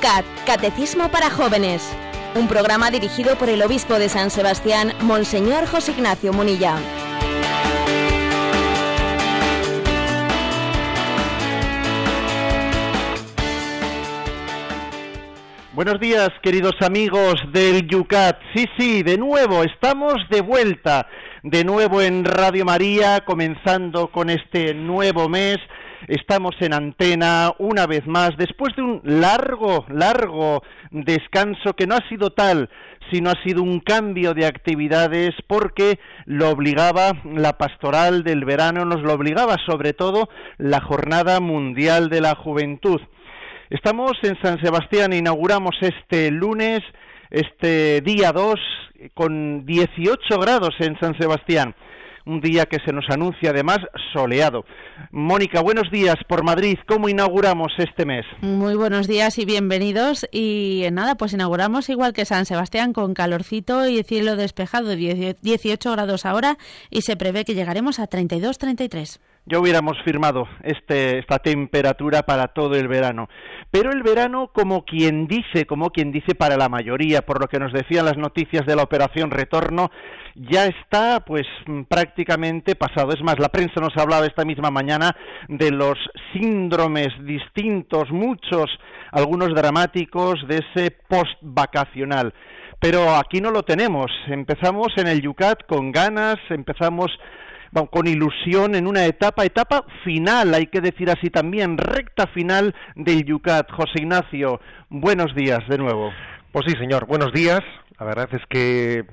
Yucat, Catecismo para Jóvenes. Un programa dirigido por el obispo de San Sebastián, Monseñor José Ignacio Munilla. Buenos días, queridos amigos del Yucat. Sí, sí, de nuevo, estamos de vuelta, de nuevo en Radio María, comenzando con este nuevo mes. Estamos en antena una vez más, después de un largo, largo descanso que no ha sido tal, sino ha sido un cambio de actividades porque lo obligaba la pastoral del verano, nos lo obligaba sobre todo la Jornada Mundial de la Juventud. Estamos en San Sebastián, inauguramos este lunes, este día 2, con 18 grados en San Sebastián. Un día que se nos anuncia además soleado. Mónica, buenos días por Madrid. ¿Cómo inauguramos este mes? Muy buenos días y bienvenidos. Y nada, pues inauguramos igual que San Sebastián con calorcito y cielo despejado, 18 grados ahora y se prevé que llegaremos a 32-33 ya hubiéramos firmado este, esta temperatura para todo el verano. Pero el verano, como quien dice, como quien dice para la mayoría, por lo que nos decían las noticias de la operación Retorno, ya está pues prácticamente pasado. Es más, la prensa nos hablaba esta misma mañana de los síndromes distintos, muchos, algunos dramáticos, de ese post vacacional. Pero aquí no lo tenemos. Empezamos en el Yucat con ganas, empezamos con ilusión en una etapa, etapa final, hay que decir así también, recta final del Yucat. José Ignacio, buenos días de nuevo. Pues sí, señor, buenos días. La verdad es que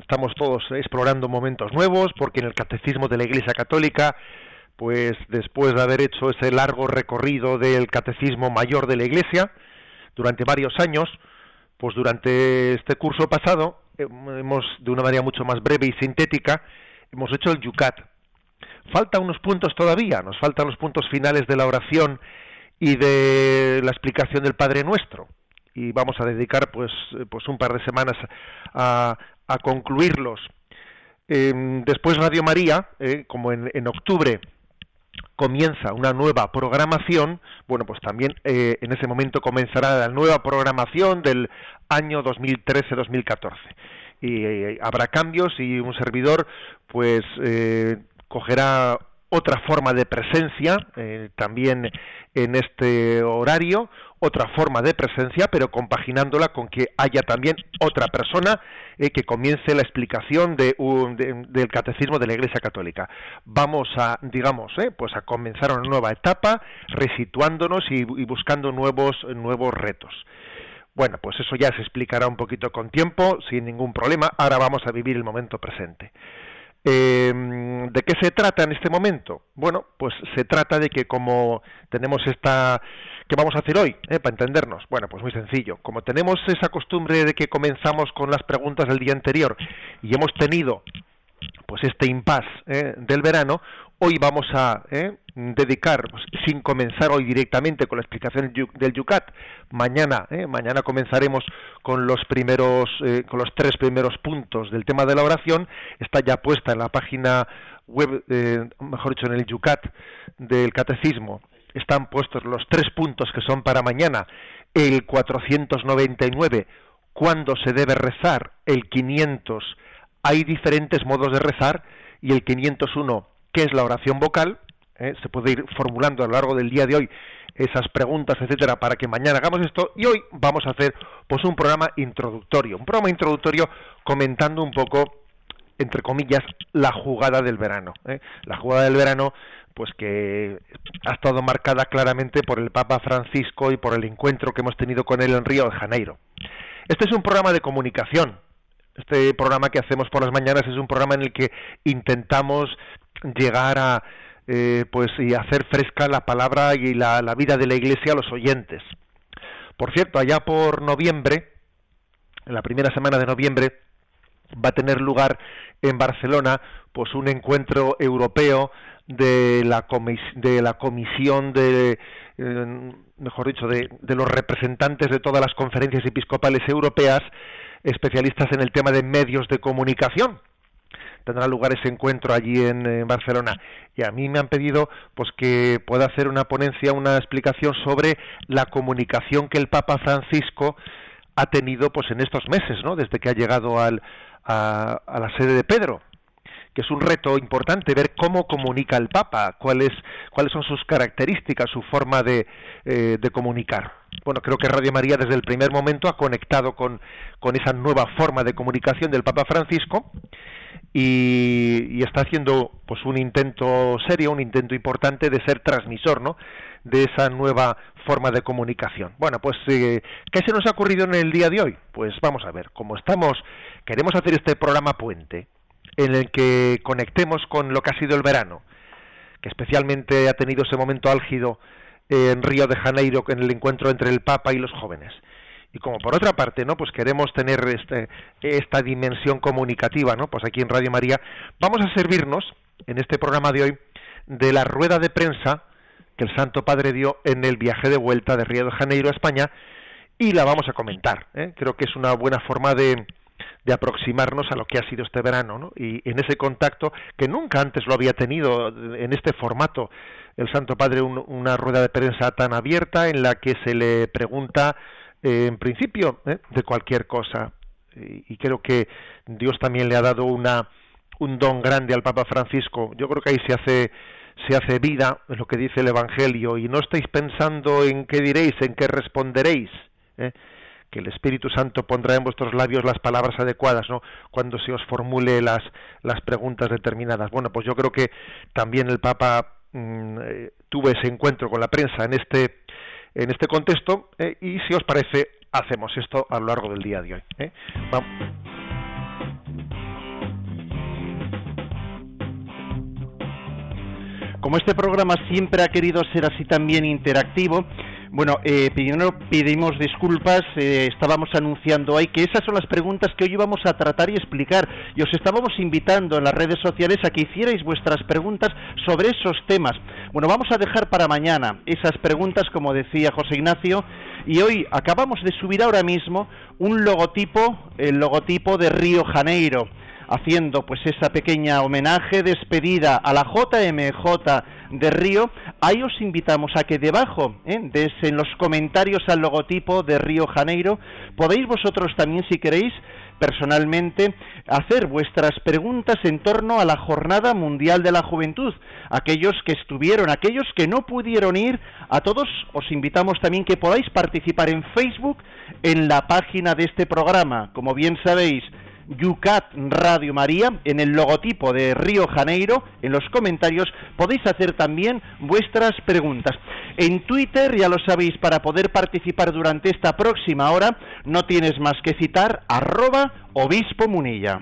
estamos todos explorando momentos nuevos, porque en el catecismo de la Iglesia Católica, pues después de haber hecho ese largo recorrido del catecismo mayor de la Iglesia, durante varios años, pues durante este curso pasado, hemos, de una manera mucho más breve y sintética, hemos hecho el yucat. Falta unos puntos todavía, nos faltan los puntos finales de la oración y de la explicación del Padre Nuestro. Y vamos a dedicar pues, eh, pues un par de semanas a, concluirlos. Em, después Radio María, eh, como en, en, octubre comienza una nueva programación, bueno, pues también eh, en ese momento comenzará la nueva programación del año 2013-2014 y eh, habrá cambios y un servidor pues eh, cogerá otra forma de presencia eh, también en este horario, otra forma de presencia, pero compaginándola con que haya también otra persona que comience la explicación de del catecismo de la Iglesia Católica. Vamos a, digamos, pues a comenzar una nueva etapa, resituándonos y, y buscando nuevos nuevos retos. Bueno, pues eso ya se explicará un poquito con tiempo, sin ningún problema. Ahora vamos a vivir el momento presente. Em, ¿De qué se trata en este momento? Bueno, pues se trata de que como tenemos esta... ¿Qué vamos a hacer hoy? Eh, para entendernos. Bueno, pues muy sencillo. Como tenemos esa costumbre de que comenzamos con las preguntas del día anterior y hemos tenido pues este impasse eh, del verano, hoy vamos a eh, dedicar, pues, sin comenzar hoy directamente con la explicación del Yucat, mañana, eh, mañana comenzaremos con los primeros, con los tres primeros puntos del tema de la oración, está ya puesta en la página web, mejor dicho, en el Yucat del Catecismo, están puestos los tres puntos que son para mañana, el 499, cuándo se debe rezar, el 500, hay diferentes modos de rezar. Y el 501, que es la oración vocal, ¿eh? se puede ir formulando a lo largo del día de hoy esas preguntas, etcétera, para que mañana hagamos esto y hoy vamos a hacer pues un programa introductorio, un programa introductorio comentando un poco entre comillas la jugada del verano, ¿eh? la jugada del verano pues que ha estado marcada claramente por el Papa Francisco y por el encuentro que hemos tenido con él en Río de Janeiro. Este es un programa de comunicación, este programa que hacemos por las mañanas es un programa en el que intentamos llegar a eh, pues y hacer fresca la palabra y la, vida de la Iglesia a los oyentes. Por cierto, allá por noviembre, en la primera semana de noviembre, va a tener lugar en Barcelona pues un encuentro europeo de la, de la comisión de eh, mejor dicho de, de los representantes de todas las conferencias episcopales europeas especialistas en el tema de medios de comunicación. Tendrá lugar ese encuentro allí en, Barcelona y a mí me han pedido pues que pueda hacer una ponencia una explicación sobre la comunicación que el Papa Francisco ha tenido pues en estos meses no desde que ha llegado al, a, la sede de Pedro que es un reto importante ver cómo comunica el Papa, cuáles cuáles son sus características, su forma de, eh, de comunicar. Bueno, creo que Radio María desde el primer momento ha conectado con, con esa nueva forma de comunicación del Papa Francisco y, está haciendo pues un intento serio, un intento importante de ser transmisor, ¿no? de esa nueva forma de comunicación. Bueno, pues eh, ¿qué se nos ha ocurrido en el día de hoy? Pues vamos a ver, como estamos queremos hacer este programa puente en el que conectemos con lo que ha sido el verano, que especialmente ha tenido ese momento álgido en Río de Janeiro en el encuentro entre el Papa y los jóvenes. Y como por otra parte, ¿no? Pues queremos tener este, esta dimensión comunicativa, ¿no? Pues aquí en Radio María vamos a servirnos en este programa de hoy de la rueda de prensa que el Santo Padre dio en el viaje de vuelta de Río de Janeiro a España y la vamos a comentar. ¿eh? Creo que es una buena forma de, de aproximarnos a lo que ha sido este verano, ¿no? Y en ese contacto que nunca antes lo había tenido en este formato el Santo Padre una rueda de prensa tan abierta en la que se le pregunta en principio ¿eh? de cualquier cosa y, creo que Dios también le ha dado una un don grande al Papa Francisco. Yo creo que ahí se hace se hace vida lo que dice el Evangelio y no estáis pensando en qué diréis, en qué responderéis. ¿eh? que el Espíritu Santo pondrá en vuestros labios las palabras adecuadas, ¿no? Cuando se os formule las, las preguntas determinadas. Bueno, pues yo creo que también el Papa mm, eh, tuvo ese encuentro con la prensa en este, en este contexto, eh, y si os parece, hacemos esto a lo largo del día de hoy. ¿eh? Como este programa siempre ha querido ser así también interactivo, bueno, eh, pedimos disculpas, eh, estábamos anunciando ahí que esas son las preguntas que hoy íbamos a tratar y explicar y os estábamos invitando en las redes sociales a que hicierais vuestras preguntas sobre esos temas. Bueno, vamos a dejar para mañana esas preguntas, como decía José Ignacio, y hoy acabamos de subir ahora mismo un logotipo, el logotipo de Río Janeiro haciendo pues esa pequeña homenaje, despedida a la JMJ de Río, ahí os invitamos a que debajo, ¿eh? en los comentarios al logotipo de Río Janeiro, podéis vosotros también, si queréis, personalmente, hacer vuestras preguntas en torno a la Jornada Mundial de la Juventud. Aquellos que estuvieron, aquellos que no pudieron ir, a todos os invitamos también que podáis participar en Facebook en la página de este programa. Como bien sabéis, Yucat Radio María, en el logotipo de Río Janeiro, en los comentarios podéis hacer también vuestras preguntas. En Twitter, ya lo sabéis, para poder participar durante esta próxima hora, no tienes más que citar arroba obispo munilla.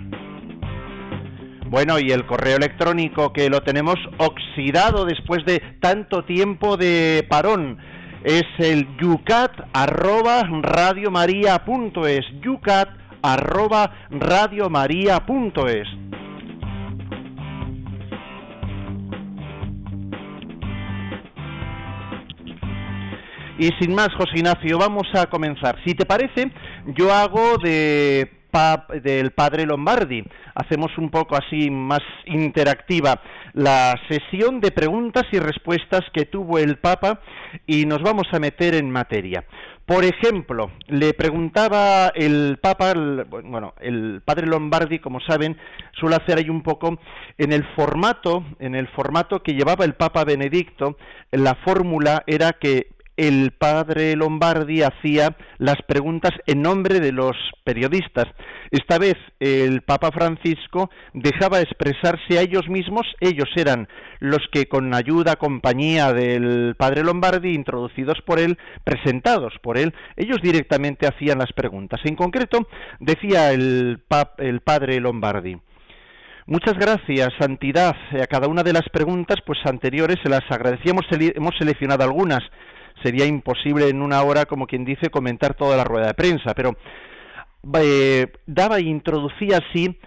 Bueno, y el correo electrónico que lo tenemos oxidado después de tanto tiempo de parón es el yucat arroba radiomaria.es yucat arroba radiomaria.es. Y sin más, José Ignacio, vamos a comenzar. Si te parece, yo hago de del padre Lombardi. Hacemos un poco así más interactiva la sesión de preguntas y respuestas que tuvo el Papa y nos vamos a meter en materia. Por ejemplo, le preguntaba el Papa, bueno, el padre Lombardi, como saben, suele hacer ahí un poco en el formato, en el formato que llevaba el Papa Benedicto, la fórmula era que el padre Lombardi hacía las preguntas en nombre de los periodistas. Esta vez el Papa Francisco dejaba expresarse a ellos mismos, ellos eran los que con ayuda, compañía del padre Lombardi, introducidos por él, presentados por él, ellos directamente hacían las preguntas. En concreto, decía el, el padre Lombardi, Muchas gracias, Santidad. A cada una de las preguntas pues anteriores se las agradecíamos, hemos seleccionado algunas sería imposible en una hora, como quien dice, comentar toda la rueda de prensa, pero eh, daba e introducía así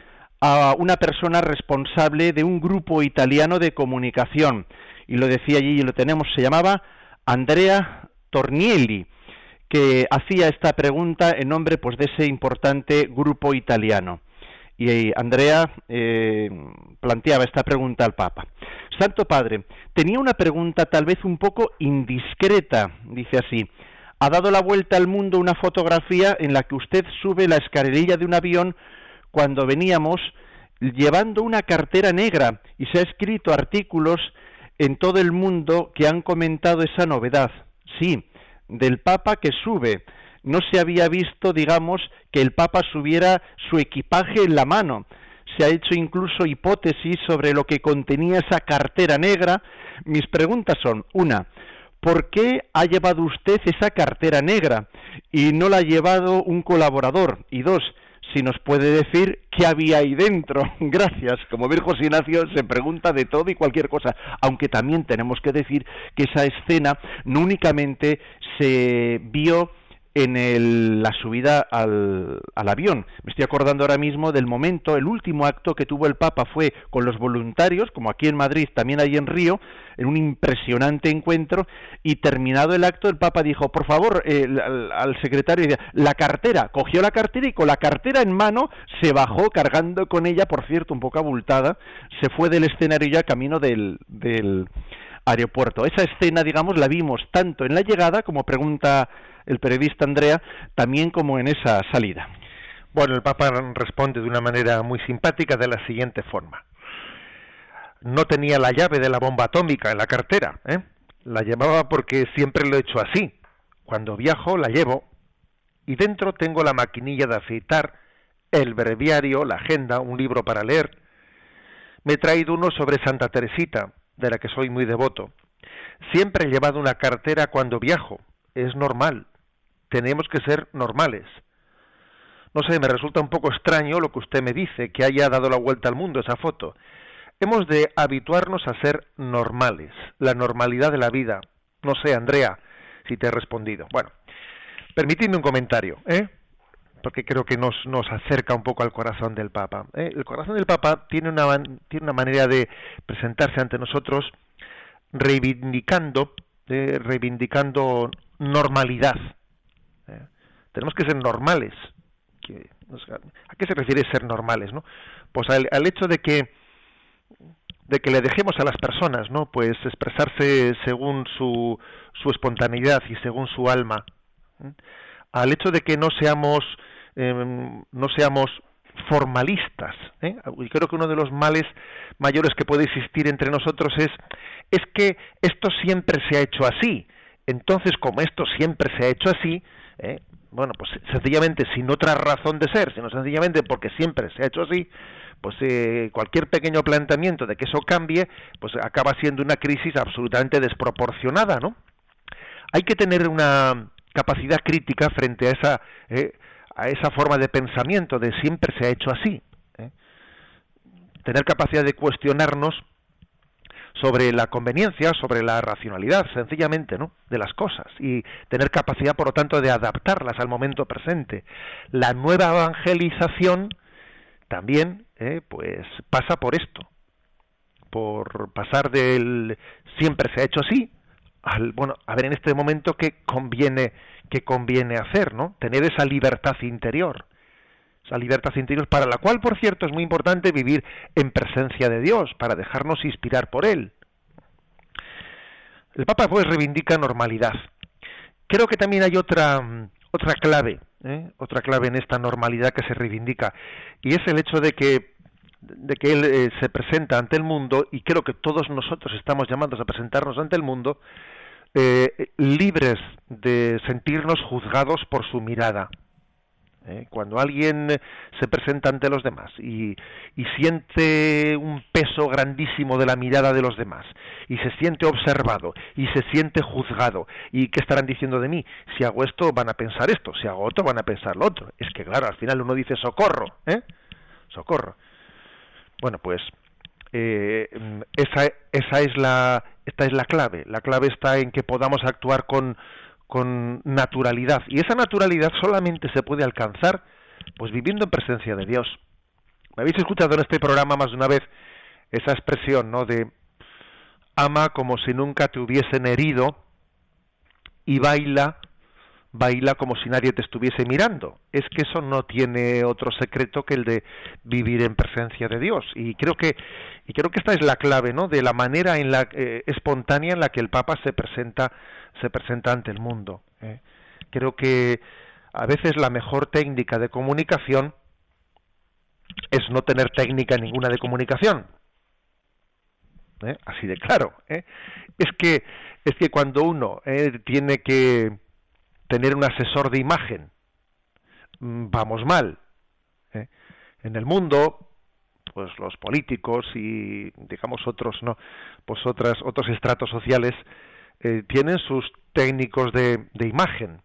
a una persona responsable de un grupo italiano de comunicación, y lo decía allí y lo tenemos, se llamaba Andrea Tornielli, que hacía esta pregunta en nombre pues de ese importante grupo italiano. Y Andrea eh, planteaba esta pregunta al Papa. Santo Padre, tenía una pregunta tal vez un poco indiscreta, dice así. Ha dado la vuelta al mundo una fotografía en la que usted sube la escalerilla de un avión cuando veníamos llevando una cartera negra y se ha escrito artículos en todo el mundo que han comentado esa novedad. Sí, del Papa que sube. No se había visto, digamos, que el Papa subiera su equipaje en la mano. Se ha hecho incluso hipótesis sobre lo que contenía esa cartera negra. Mis preguntas son, una, ¿por qué ha llevado usted esa cartera negra y no la ha llevado un colaborador? Y dos, si nos puede decir qué había ahí dentro. Gracias. Como ver José Ignacio se pregunta de todo y cualquier cosa, aunque también tenemos que decir que esa escena no únicamente se vio en la subida al, avión. Me estoy acordando ahora mismo del momento, el último acto que tuvo el Papa fue con los voluntarios, como aquí en Madrid, también ahí en Río, en un impresionante encuentro, y terminado el acto el Papa dijo, por favor, eh, al, secretario, la cartera, cogió la cartera y con la cartera en mano se bajó cargando con ella, por cierto, un poco abultada, se fue del escenario ya camino del, del aeropuerto. Esa escena, digamos, la vimos tanto en la llegada, como pregunta el periodista Andrea, también como en esa salida. Bueno, el Papa responde de una manera muy simpática de la siguiente forma. No tenía la llave de la bomba atómica en la cartera, ¿eh? la llevaba porque siempre lo he hecho así. Cuando viajo la llevo y dentro tengo la maquinilla de afeitar, el breviario, la agenda, un libro para leer. Me he traído uno sobre Santa Teresita, de la que soy muy devoto. Siempre he llevado una cartera cuando viajo, es normal tenemos que ser normales. No sé, me resulta un poco extraño lo que usted me dice, que haya dado la vuelta al mundo esa foto. Hemos de habituarnos a ser normales, la normalidad de la vida. No sé, Andrea, si te he respondido. Bueno, permitidme un comentario, ¿eh? Porque creo que nos, nos acerca un poco al corazón del Papa. ¿eh? El corazón del Papa tiene una, tiene una manera de presentarse ante nosotros reivindicando, ¿eh? reivindicando normalidad. ¿eh? Tenemos que ser normales. ¿A qué se refiere ser normales? ¿no? Pues al, hecho de que de que le dejemos a las personas, ¿no? Pues expresarse según su, su espontaneidad y según su alma. ¿eh? Al hecho de que no seamos em, no seamos formalistas. ¿eh? Y creo que uno de los males mayores que puede existir entre nosotros es es que esto siempre se ha hecho así. Entonces, como esto siempre se ha hecho así, ¿eh? bueno, pues sencillamente sin otra razón de ser, sino sencillamente porque siempre se ha hecho así, pues eh, cualquier pequeño planteamiento de que eso cambie, pues acaba siendo una crisis absolutamente desproporcionada, ¿no? Hay que tener una capacidad crítica frente a esa eh, a esa forma de pensamiento de siempre se ha hecho así. Tener capacidad de cuestionarnos sobre la conveniencia, sobre la racionalidad, sencillamente, ¿no? de las cosas y tener capacidad, por lo tanto, de adaptarlas al momento presente. La nueva evangelización también, eh, pues, pasa por esto, por pasar del siempre se ha hecho así al bueno, a ver en este momento qué conviene qué conviene hacer, ¿no? Tener esa libertad interior esa libertad interior para la cual, por cierto, es muy importante vivir en presencia de Dios, para dejarnos inspirar por Él. El Papa pues reivindica normalidad. Creo que también hay otra otra clave, ¿eh? otra clave en esta normalidad que se reivindica, y es el hecho de que de que él eh, se presenta ante el mundo y creo que todos nosotros estamos llamados a presentarnos ante el mundo eh, libres de sentirnos juzgados por su mirada. ¿eh? Cuando alguien se presenta ante los demás y, siente un peso grandísimo de la mirada de los demás y se siente observado y se siente juzgado y qué estarán diciendo de mí si hago esto van a pensar esto si hago otro van a pensar lo otro es que claro al final uno dice socorro ¿eh? socorro bueno pues eh, esa, esa es la esta es la clave la clave está en que podamos actuar con con naturalidad. Y esa naturalidad solamente se puede alcanzar pues viviendo en presencia de Dios. Me habéis escuchado en este programa más de una vez esa expresión, ¿no? De ama como si nunca te hubiesen herido y baila baila como si nadie te estuviese mirando. Es que eso no tiene otro secreto que el de vivir en presencia de Dios. Y creo que y creo que esta es la clave, ¿no? De la manera en la eh, espontánea en la que el Papa se presenta se presenta ante el mundo. ¿eh? Creo que a veces la mejor técnica de comunicación es no tener técnica ninguna de comunicación. ¿eh? Así de claro. Es que es que cuando uno tiene que tener un asesor de imagen, mm, vamos mal. En el mundo, pues los políticos y digamos otros no, pues otras otros estratos sociales tienen sus técnicos de, de imagen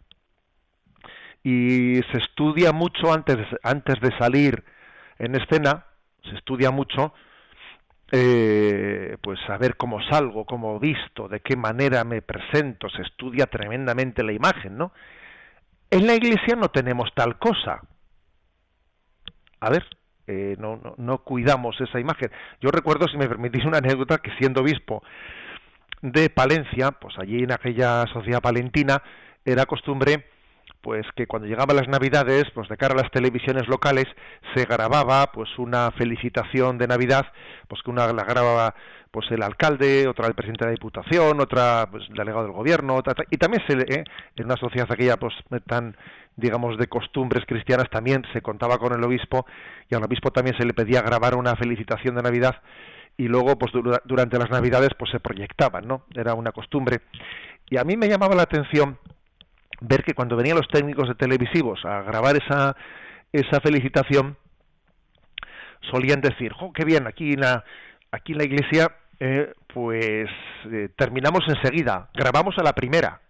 y se estudia mucho antes antes de salir en escena se estudia mucho eh, pues saber cómo salgo, cómo visto, de qué manera me presento, se estudia tremendamente la imagen, ¿no? En la iglesia no tenemos tal cosa. A ver, eh, no, no, no, cuidamos esa imagen. Yo recuerdo, si me permitís una anécdota, que siendo obispo de Palencia, pues allí en aquella sociedad palentina, era costumbre pues que cuando llegaban las navidades, pues de cara a las televisiones locales se grababa pues una felicitación de Navidad, pues que una la grababa pues el alcalde, otra el presidente de la Diputación, otra pues el delegado del gobierno, y también se eh, en una sociedad aquella pues tan digamos de costumbres cristianas también se contaba con el obispo y al obispo también se le pedía grabar una felicitación de Navidad y luego pues durante las Navidades pues se proyectaban, ¿no? Era una costumbre. Y a mí me llamaba la atención ver que cuando venían los técnicos de televisivos a grabar esa, esa felicitación, solían decir, ¡jo, qué bien! Aquí en la, aquí la iglesia, eh, pues eh, terminamos enseguida, grabamos a la primera,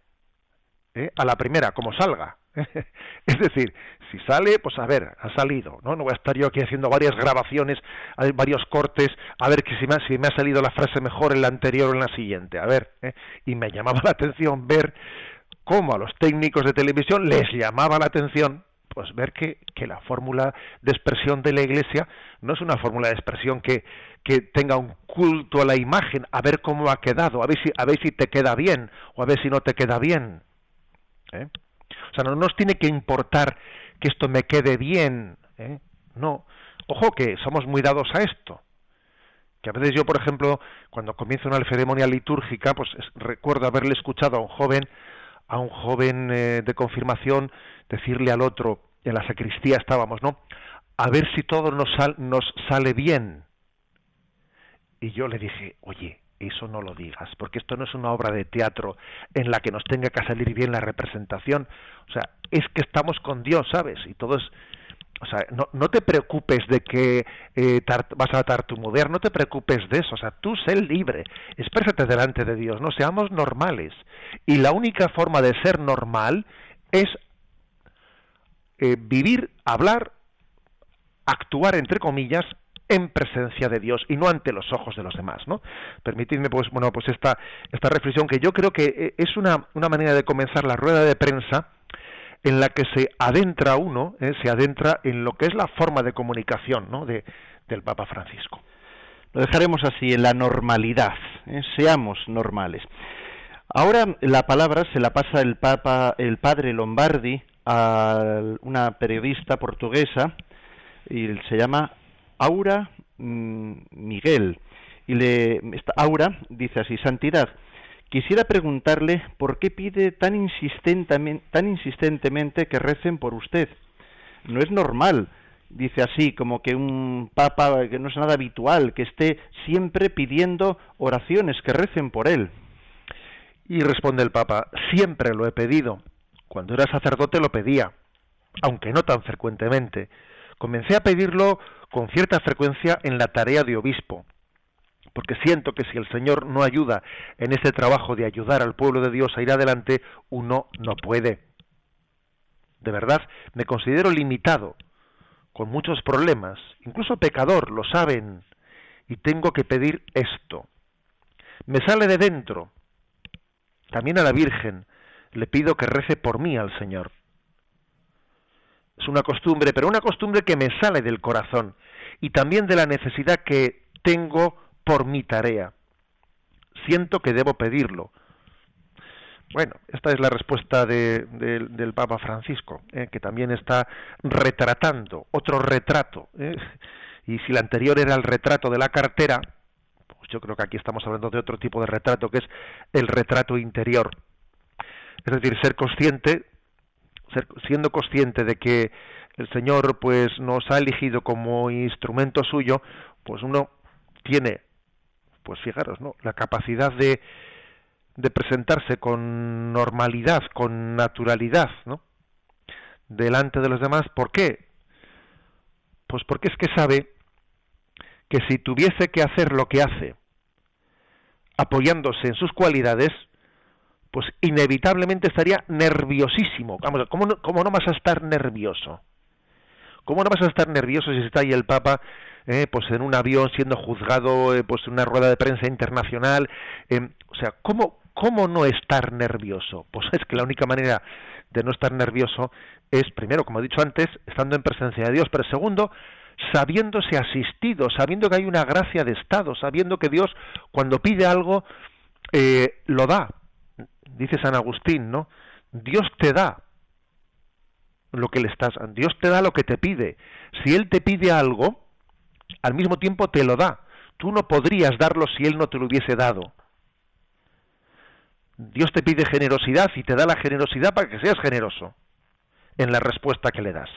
¿eh? a la primera, como salga. es decir, si sale, pues a ver, ha salido, ¿no? No voy a estar yo aquí haciendo varias grabaciones, varios cortes, a ver que si me, ha, si me ha salido la frase mejor en la anterior o en la siguiente, a ver, y me llamaba la atención ver como a los técnicos de televisión les llamaba la atención pues ver que, que la fórmula de expresión de la Iglesia no es una fórmula de expresión que, que tenga un culto a la imagen, a ver cómo ha quedado, a ver si, a ver si te queda bien o a ver si no te queda bien. ¿eh? O sea, no nos tiene que importar que esto me quede bien. ¿eh? No. Ojo que somos muy dados a esto. Que a veces yo, por ejemplo, cuando comienzo una ceremonia litúrgica, pues recuerdo haberle escuchado a un joven a un joven eh, de confirmación decirle al otro, en la sacristía estábamos, ¿no? A ver si todo nos, nos sale bien. Y yo le dije, oye, eso no lo digas, porque esto no es una obra de teatro en la que nos tenga que salir bien la representación. O sea, es que estamos con Dios, ¿sabes? Y todo es, o sea, no, no te preocupes de que eh, vas a tartamudear, no te preocupes de eso, o sea, tú sé libre, exprésate delante de Dios, no seamos normales. Y la única forma de ser normal es eh, vivir, hablar, actuar, entre comillas, en presencia de Dios y no ante los ojos de los demás, ¿no? Permitidme, pues, bueno, pues esta, esta reflexión que yo creo que eh, es una, una manera de comenzar la rueda de prensa en la que se adentra uno, eh, se adentra en lo que es la forma de comunicación ¿no? de, del Papa Francisco. Lo dejaremos así, en la normalidad, ¿eh? seamos normales. Ahora la palabra se la pasa el Papa, el padre Lombardi a una periodista portuguesa y se llama Aura mm, Miguel. Y le, Aura dice así, Santidad, Quisiera preguntarle por qué pide tan insistentemente, tan insistentemente que recen por usted. No es normal, dice así, como que un papa, que no es nada habitual, que esté siempre pidiendo oraciones, que recen por él. Y responde el papa, siempre lo he pedido. Cuando era sacerdote lo pedía, aunque no tan frecuentemente. Comencé a pedirlo con cierta frecuencia en la tarea de obispo porque siento que si el Señor no ayuda en este trabajo de ayudar al pueblo de Dios a ir adelante, uno no puede. De verdad, me considero limitado, con muchos problemas, incluso pecador, lo saben, y tengo que pedir esto. Me sale de dentro. También a la Virgen le pido que rece por mí al Señor. Es una costumbre, pero una costumbre que me sale del corazón y también de la necesidad que tengo por mi tarea. Siento que debo pedirlo. Bueno, esta es la respuesta del Papa Francisco, ¿eh? que también está retratando otro retrato. ¿eh? Y si la anterior era el retrato de la cartera, pues yo creo que aquí estamos hablando de otro tipo de retrato, que es el retrato interior. Es decir, ser consciente, ser, siendo consciente de que el Señor pues nos ha elegido como instrumento suyo, pues uno tiene, pues fijaros, ¿no? La capacidad de de presentarse con normalidad, con naturalidad, ¿no? delante de los demás. ¿Por qué? Pues porque es que sabe que si tuviese que hacer lo que hace, apoyándose en sus cualidades, pues inevitablemente estaría nerviosísimo. Vamos, ¿cómo no, cómo no vas a estar nervioso? ¿Cómo no vas a estar nervioso si está ahí el Papa eh, pues en un avión siendo juzgado, eh, pues en una rueda de prensa internacional? Eh, o sea, ¿cómo, ¿Cómo no estar nervioso? Pues es que la única manera de no estar nervioso es, primero, como he dicho antes, estando en presencia de Dios, pero segundo, sabiéndose asistido, sabiendo que hay una gracia de Estado, sabiendo que Dios, cuando pide algo, eh, lo da. Dice San Agustín, ¿no? Dios te da lo que le estás, Dios te da lo que te pide. Si Él te pide algo, al mismo tiempo te lo da. Tú no podrías darlo si Él no te lo hubiese dado. Dios te pide generosidad y te da la generosidad para que seas generoso en la respuesta que le das.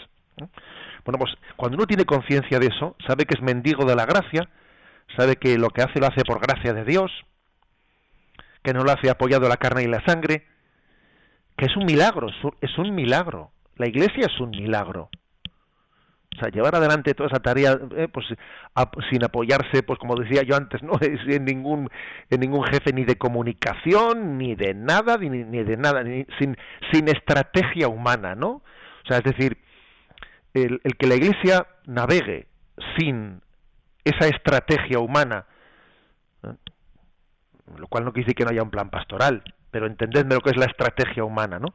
Bueno, pues cuando uno tiene conciencia de eso, sabe que es mendigo de la gracia, sabe que lo que hace lo hace por gracia de Dios, que no lo hace apoyado la carne y la sangre, que es un milagro, es un milagro. La iglesia es un milagro. O sea, llevar adelante toda esa tarea, eh, pues sin apoyarse, pues como decía yo antes, no en ningún en ningún jefe ni de comunicación ni de nada ni, de nada, ni, sin sin estrategia humana, ¿no? O sea, es decir, el, el que la Iglesia navegue sin esa estrategia humana, lo cual no quiere decir que no haya un plan pastoral, pero entendedme lo que es la estrategia humana, ¿no?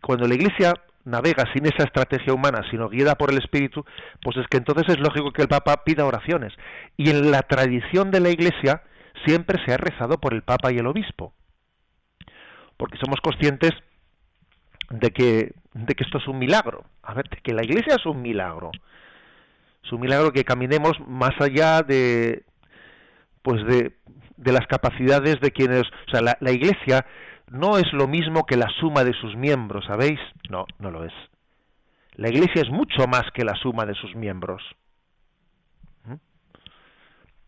Cuando la Iglesia navega sin esa estrategia humana, sino guiada por el Espíritu, pues es que entonces es lógico que el Papa pida oraciones. Y en la tradición de la Iglesia siempre se ha rezado por el Papa y el Obispo. Porque somos conscientes de que, de que esto es un milagro. A ver, que la Iglesia es un milagro. Es un milagro que caminemos más allá de, pues de, de las capacidades de quienes, o sea, la Iglesia no es lo mismo que la suma de sus miembros, ¿sabéis? No, no lo es. La Iglesia es mucho más que la suma de sus miembros. ¿Mm?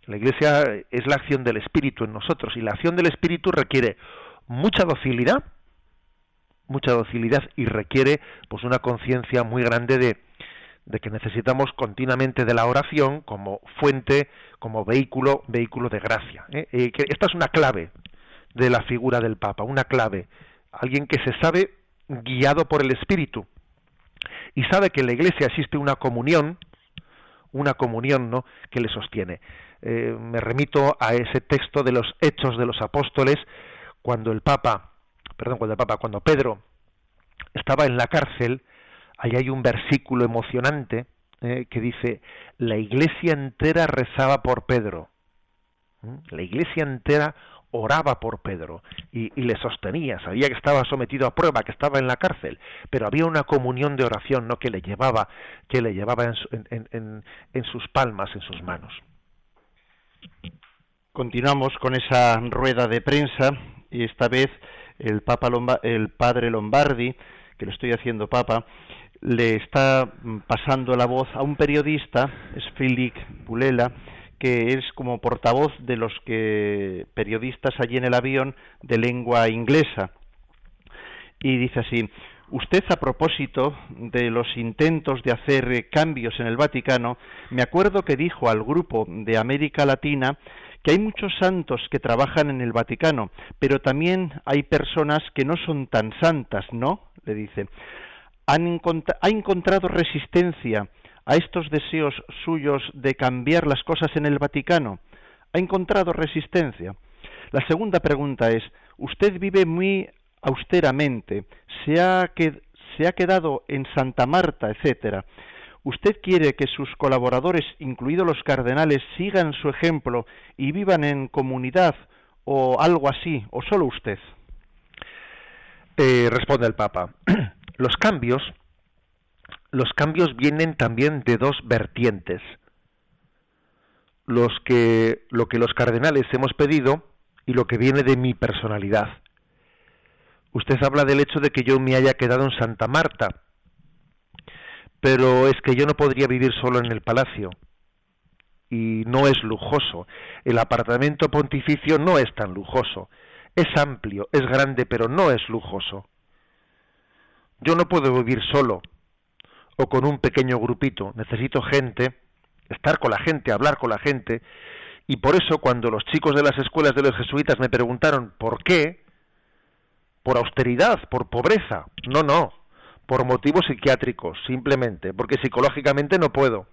La Iglesia es la acción del Espíritu en nosotros y la acción del Espíritu requiere mucha docilidad, mucha docilidad y requiere pues una conciencia muy grande de, de que necesitamos continuamente de la oración como fuente, como vehículo, vehículo de gracia. ¿eh? Esta es una clave de la figura del Papa, una clave, alguien que se sabe guiado por el Espíritu y sabe que en la Iglesia existe una comunión, una comunión, ¿no? que le sostiene. Eh, me remito a ese texto de los Hechos de los Apóstoles cuando el Papa, perdón, cuando el Papa, cuando Pedro estaba en la cárcel, ahí hay un versículo emocionante eh, que dice la Iglesia entera rezaba por Pedro. ¿Mm? La Iglesia entera oraba por Pedro y, le sostenía, sabía que estaba sometido a prueba, que estaba en la cárcel, pero había una comunión de oración ¿no? que le llevaba, que le llevaba en, sus palmas, en sus manos. Continuamos con esa rueda de prensa y esta vez el Papa el padre Lombardi, que lo estoy haciendo Papa, le está pasando la voz a un periodista, es Félix Bulela, que es como portavoz de los que periodistas allí en el avión de lengua inglesa. Y dice así, usted a propósito de los intentos de hacer cambios en el Vaticano, me acuerdo que dijo al grupo de América Latina que hay muchos santos que trabajan en el Vaticano, pero también hay personas que no son tan santas, ¿no? Le dice. Han ha encontrado resistencia a estos deseos suyos de cambiar las cosas en el Vaticano? ¿Ha encontrado resistencia? La segunda pregunta es, usted vive muy austeramente, se ha, se ha quedado en Santa Marta, etcétera. ¿Usted quiere que sus colaboradores, incluidos los cardenales, sigan su ejemplo y vivan en comunidad o algo así, o solo usted? Eh, responde el Papa. los cambios, los cambios vienen también de dos vertientes. Los que, lo que los cardenales hemos pedido y lo que viene de mi personalidad. Usted habla del hecho de que yo me haya quedado en Santa Marta, pero es que yo no podría vivir solo en el palacio y no es lujoso. El apartamento pontificio no es tan lujoso. Es amplio, es grande, pero no es lujoso. Yo no puedo vivir solo o con un pequeño grupito. Necesito gente, estar con la gente, hablar con la gente. Y por eso cuando los chicos de las escuelas de los jesuitas me preguntaron por qué, por austeridad, por pobreza. No, no, por motivos psiquiátricos, simplemente, porque psicológicamente no puedo.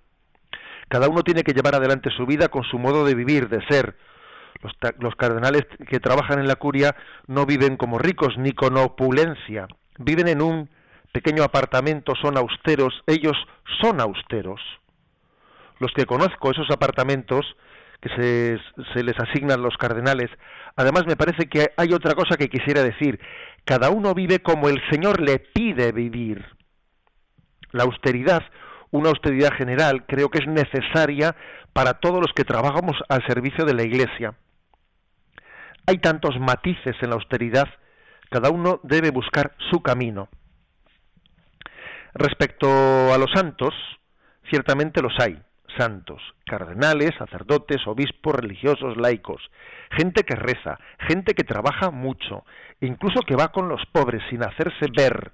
Cada uno tiene que llevar adelante su vida con su modo de vivir, de ser. Los, cardenales que trabajan en la curia no viven como ricos ni con opulencia. Viven en un pequeño apartamento, son austeros, ellos son austeros. Los que conozco esos apartamentos que se, se, les asignan los cardenales, además me parece que hay otra cosa que quisiera decir. Cada uno vive como el Señor le pide vivir. La austeridad una austeridad general creo que es necesaria para todos los que trabajamos al servicio de la Iglesia. Hay tantos matices en la austeridad, cada uno debe buscar su camino. Respecto a los santos, ciertamente los hay, santos, cardenales, sacerdotes, obispos, religiosos, laicos, gente que reza, gente que trabaja mucho, incluso que va con los pobres sin hacerse ver,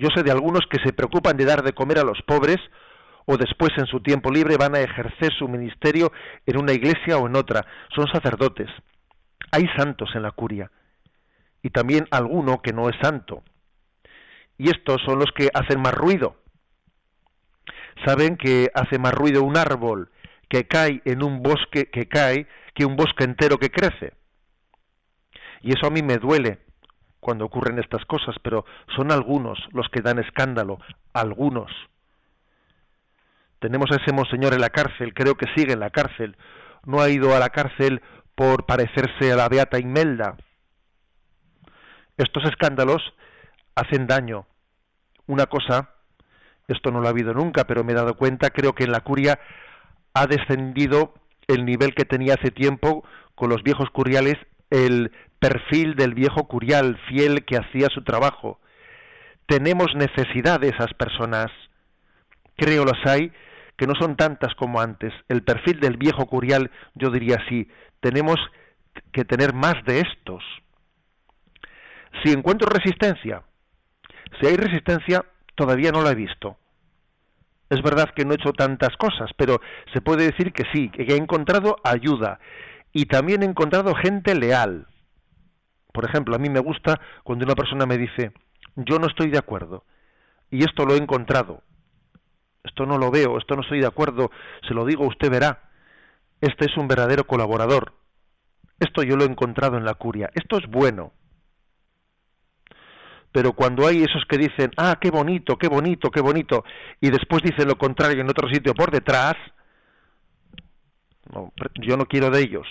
yo sé de algunos que se preocupan de dar de comer a los pobres o después en su tiempo libre van a ejercer su ministerio en una iglesia o en otra. Son sacerdotes. Hay santos en la curia y también alguno que no es santo. Y estos son los que hacen más ruido. Saben que hace más ruido un árbol que cae en un bosque que cae que un bosque entero que crece. Y eso a mí me duele, cuando ocurren estas cosas, pero son algunos los que dan escándalo, algunos. Tenemos a ese monseñor en la cárcel, creo que sigue en la cárcel. No ha ido a la cárcel por parecerse a la beata Imelda. Estos escándalos hacen daño. Una cosa, esto no lo ha habido nunca, pero me he dado cuenta, creo que en la curia ha descendido el nivel que tenía hace tiempo con los viejos curiales el perfil del viejo curial fiel que hacía su trabajo. Tenemos necesidad de esas personas. Creo las hay que no son tantas como antes. El perfil del viejo curial, yo diría así, tenemos que tener más de estos. Si encuentro resistencia, si hay resistencia, todavía no la he visto. Es verdad que no he hecho tantas cosas, pero se puede decir que sí, que he encontrado ayuda. Y también he encontrado gente leal. Por ejemplo, a mí me gusta cuando una persona me dice, yo no estoy de acuerdo, y esto lo he encontrado, esto no lo veo, esto no estoy de acuerdo, se lo digo, usted verá, este es un verdadero colaborador, esto yo lo he encontrado en la curia, esto es bueno. Pero cuando hay esos que dicen, ah, qué bonito, qué bonito, qué bonito, y después dicen lo contrario en otro sitio por detrás, yo no quiero de ellos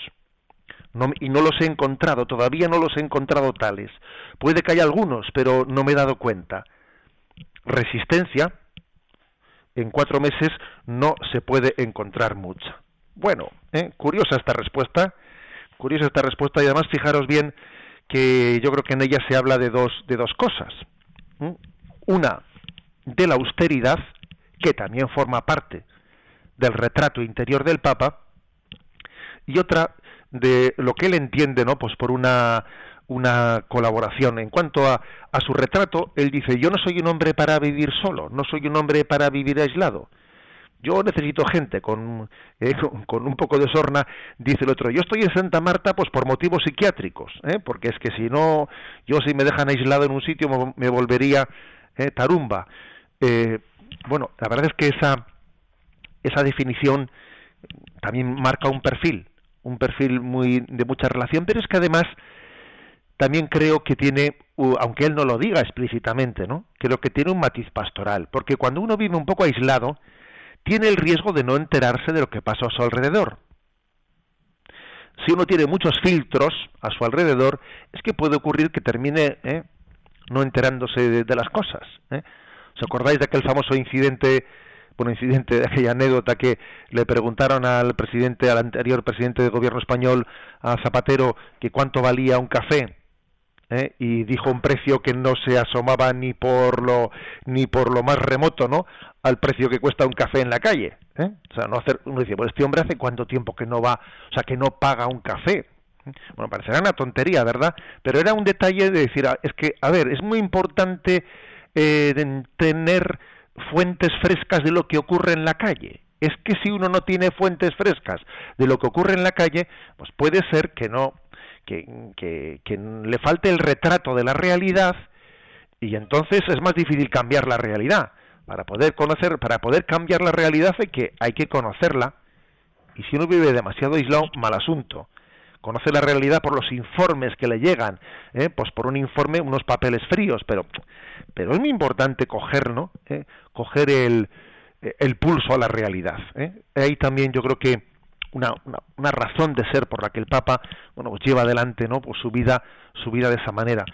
y no los he encontrado, todavía no los he encontrado tales. Puede que haya algunos, pero no me he dado cuenta. Resistencia, en cuatro meses no se puede encontrar mucha. Bueno, ¿eh? curiosa esta respuesta, curiosa esta respuesta y además fijaros bien que yo creo que en ella se habla de dos, de dos cosas. Una, de la austeridad, que también forma parte del retrato interior del Papa, y otra de lo que él entiende, ¿no? Pues por una una colaboración. En cuanto a, a su retrato, él dice, yo no soy un hombre para vivir solo, no soy un hombre para vivir aislado. Yo necesito gente con, eh, con, un poco de sorna, dice el otro. Yo estoy en Santa Marta pues por motivos psiquiátricos, ¿eh? porque es que si no, yo si me dejan aislado en un sitio me, volvería eh, tarumba. Eh, bueno, la verdad es que esa, esa definición también marca un perfil un perfil muy de mucha relación, pero es que además también creo que tiene, aunque él no lo diga explícitamente, ¿no? Creo que tiene un matiz pastoral, porque cuando uno vive un poco aislado, tiene el riesgo de no enterarse de lo que pasa a su alrededor. si uno tiene muchos filtros a su alrededor, es que puede ocurrir que termine ¿eh? no enterándose de, las cosas. ¿eh? ¿Os acordáis de aquel famoso incidente, bueno, incidente, de aquella anécdota que le preguntaron al presidente, al anterior presidente del gobierno español, a Zapatero, que cuánto valía un café? ¿Eh? y dijo un precio que no se asomaba ni por lo ni por lo más remoto no al precio que cuesta un café en la calle ¿eh? o sea no hacer uno dice pues este hombre hace cuánto tiempo que no va o sea que no paga un café bueno parecerá una tontería verdad pero era un detalle de decir ah, es que a ver es muy importante eh, tener fuentes frescas de lo que ocurre en la calle es que si uno no tiene fuentes frescas de lo que ocurre en la calle pues puede ser que no que, le falte el retrato de la realidad y entonces es más difícil cambiar la realidad. Para poder conocer, para poder cambiar la realidad hay que, hay que conocerla. Y si uno vive demasiado aislado, mal asunto. Conoce la realidad por los informes que le llegan, ¿eh? pues por un informe, unos papeles fríos, pero, pero es muy importante coger, ¿no? ¿Eh? Coger el, el pulso a la realidad. ¿eh? Ahí también yo creo que una, una, razón de ser por la que el Papa bueno pues lleva adelante no pues su vida su vida de esa manera.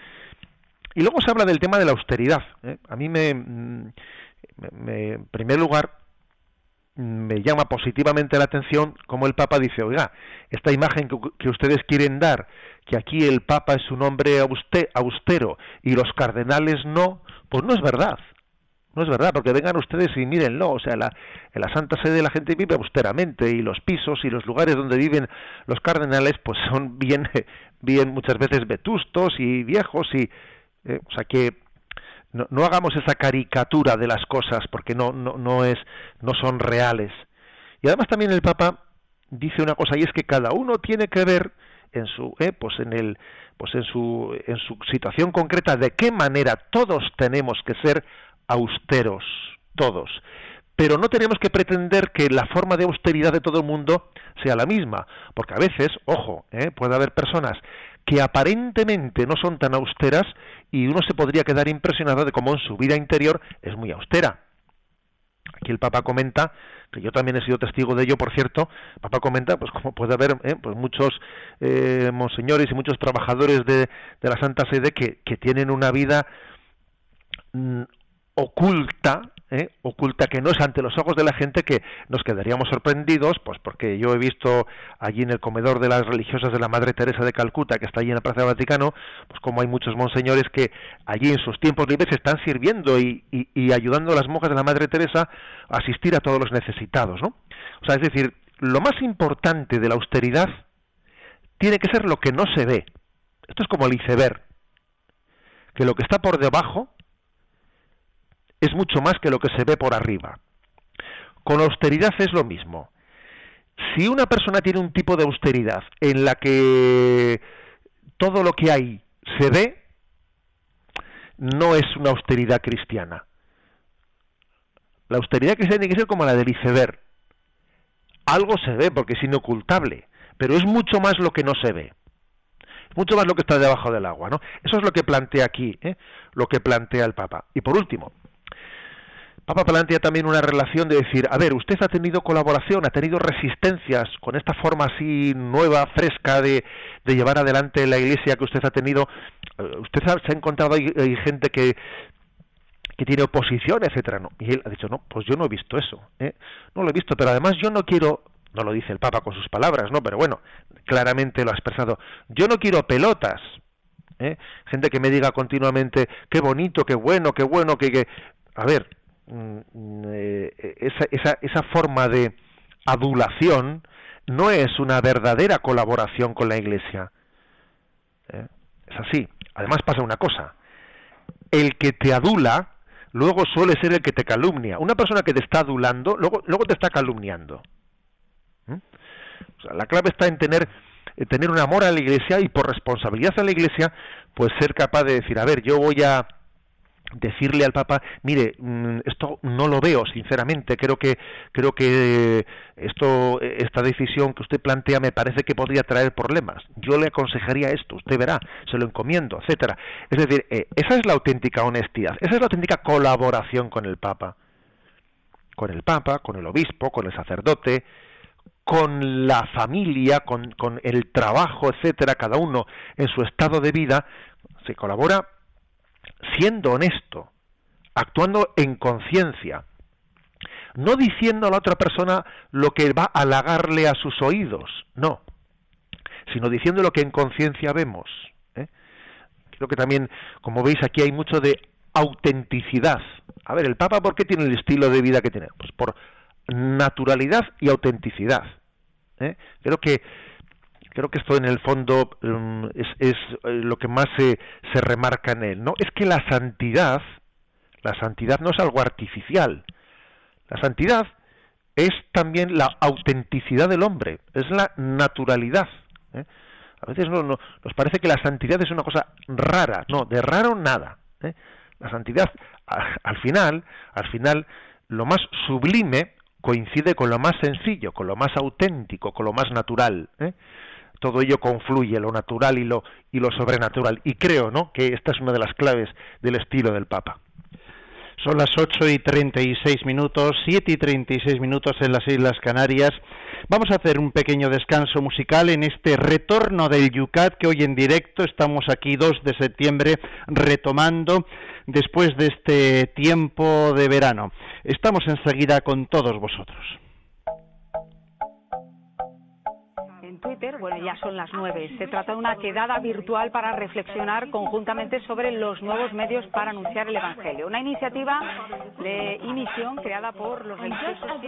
Y luego se habla del tema de la austeridad ¿eh? a mí me, me, en primer lugar me llama positivamente la atención como el Papa dice oiga esta imagen que, que ustedes quieren dar que aquí el Papa es un hombre austero y los cardenales no pues no es verdad no es verdad, porque vengan ustedes y mírenlo, o sea, la, en la Santa Sede la gente vive austeramente y los pisos y los lugares donde viven los cardenales pues son bien, bien muchas veces vetustos y viejos y, eh, o sea que no, no, hagamos esa caricatura de las cosas porque no, no, no, es, no son reales. Y además también el Papa dice una cosa y es que cada uno tiene que ver en su, eh, pues en el, pues en su, en su situación concreta de qué manera todos tenemos que ser austeros, todos. Pero no tenemos que pretender que la forma de austeridad de todo el mundo sea la misma, porque a veces, ojo, ¿eh? puede haber personas que aparentemente no son tan austeras y uno se podría quedar impresionado de cómo en su vida interior es muy austera. Aquí el Papa comenta, que yo también he sido testigo de ello, por cierto, el Papa comenta, pues como puede haber ¿eh? pues muchos eh, monseñores y muchos trabajadores de, de la Santa Sede que, que tienen una vida mm, oculta, ¿eh? oculta que no es ante los ojos de la gente que nos quedaríamos sorprendidos, pues porque yo he visto allí en el comedor de las religiosas de la Madre Teresa de Calcuta, que está allí en la Plaza del Vaticano, pues como hay muchos monseñores que allí en sus tiempos libres están sirviendo y, ayudando a las monjas de la Madre Teresa a asistir a todos los necesitados, ¿no? O sea, es decir, lo más importante de la austeridad tiene que ser lo que no se ve. Esto es como el iceberg, que lo que está por debajo es mucho más que lo que se ve por arriba. Con austeridad es lo mismo. Si una persona tiene un tipo de austeridad en la que todo lo que hay se ve, no es una austeridad cristiana. La austeridad cristiana tiene que ser como la del iceberg. Algo se ve porque es inocultable, pero es mucho más lo que no se ve. Mucho más lo que está debajo del agua, ¿no? Eso es lo que plantea aquí, ¿eh? lo que plantea el Papa. Y por último, Papa plantea también una relación de decir, a ver, usted ha tenido colaboración, ha tenido resistencias con esta forma así nueva, fresca de, llevar adelante la iglesia que usted ha tenido. Eh, usted se ha encontrado hay, gente que, que tiene oposición, etcétera, no. Y él ha dicho, no, pues yo no he visto eso, ¿eh? no lo he visto, pero además yo no quiero, no lo dice el Papa con sus palabras, no, pero bueno, claramente lo ha expresado, yo no quiero pelotas, ¿eh? gente que me diga continuamente qué bonito, qué bueno, qué bueno, que, que... a ver, esa, esa, esa forma de adulación no es una verdadera colaboración con la Iglesia. ¿Eh? Es así. Además pasa una cosa. El que te adula luego suele ser el que te calumnia. Una persona que te está adulando luego, luego te está calumniando. ¿Mm? la clave está en tener, en tener un amor a la Iglesia y por responsabilidad a la Iglesia, pues ser capaz de decir, a ver, yo voy a decirle al Papa, mire, mm, esto no lo veo, sinceramente, creo que creo que esto esta decisión que usted plantea me parece que podría traer problemas. Yo le aconsejaría esto, usted verá, se lo encomiendo, etcétera. Es decir, eh, esa es la auténtica honestidad, esa es la auténtica colaboración con el Papa. Con el Papa, con el obispo, con el sacerdote, con la familia, con, con el trabajo, etcétera, cada uno en su estado de vida, se colabora siendo honesto, actuando en conciencia, no diciendo a la otra persona lo que va a halagarle a sus oídos, no, sino diciendo lo que en conciencia vemos. ¿eh? Creo que también, como veis, aquí hay mucho de autenticidad. A ver, el Papa, ¿por qué tiene el estilo de vida que tiene? Pues por naturalidad y autenticidad. ¿eh? Creo que creo que esto en el fondo mm, es, es, eh, lo que más se, se remarca en él. No, es que la santidad, la santidad no es algo artificial. La santidad es también la autenticidad del hombre, es la naturalidad. ¿eh? A veces no, no, nos parece que la santidad es una cosa rara, no, de raro nada. ¿eh? La santidad, al final, al final, lo más sublime coincide con lo más sencillo, con lo más auténtico, con lo más natural. Todo ello confluye, lo natural y lo, y lo sobrenatural. Y creo ¿no? que esta es una de las claves del estilo del Papa. Son las 8 y 36 minutos, 7 y 36 minutos en las Islas Canarias. Vamos a hacer un pequeño descanso musical en este retorno del Yucat que hoy en directo estamos aquí 2 de septiembre retomando después de este tiempo de verano. Estamos enseguida con todos vosotros. Twitter, bueno, ya son las nueve. Se trata de una quedada virtual para reflexionar conjuntamente sobre los nuevos medios para anunciar el Evangelio. Una iniciativa de emisión creada por los religiosos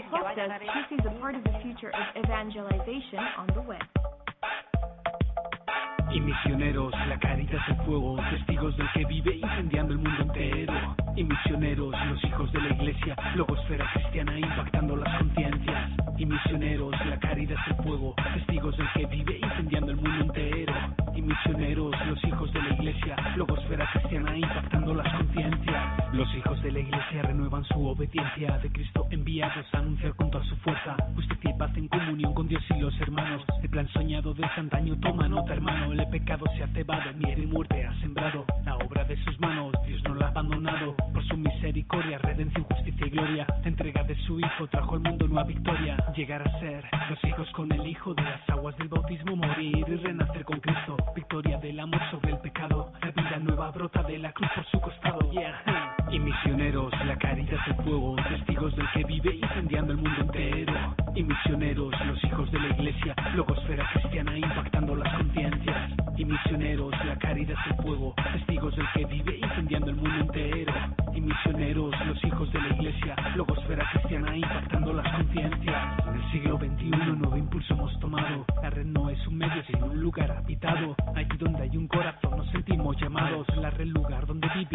y misioneros, la caridad el fuego, testigos del que vive incendiando el mundo entero. Y misioneros, los hijos de la iglesia, logosfera cristiana impactando las conciencias. Y misioneros, la caridad el fuego, testigos del que vive incendiando el mundo entero. Y misioneros, los hijos de la iglesia, logosfera cristiana impactando las conciencias. Los hijos de la iglesia renuevan su obediencia de Cristo enviados a anunciar con toda su fuerza justicia y paz en comunión con Dios y los hermanos. El plan soñado del antaño toma nota, hermano el pecado se ha cebado, miel y muerte ha sembrado. La obra de sus manos, Dios no la ha abandonado. Por su misericordia, redención, justicia y gloria. La entrega de su Hijo trajo al mundo nueva victoria. Llegar a ser los hijos con el Hijo de las aguas del bautismo, morir y renacer con Cristo. Victoria del amor sobre el pecado. La vida nueva brota de la cruz por su costado. Yeah. Y misioneros, la caridad del fuego, testigos del que vive incendiando el mundo entero. Y misioneros, los hijos de la iglesia, logosfera cristiana impactando las conciencias. Y misioneros, la caridad del fuego, testigos del que vive incendiando el mundo entero. Y misioneros, los hijos de la iglesia, logosfera cristiana impactando las conciencias. En el siglo XXI nuevo impulso hemos tomado. La red no es un medio sino un lugar habitado. Allí donde hay un corazón nos sentimos llamados. La red lugar donde también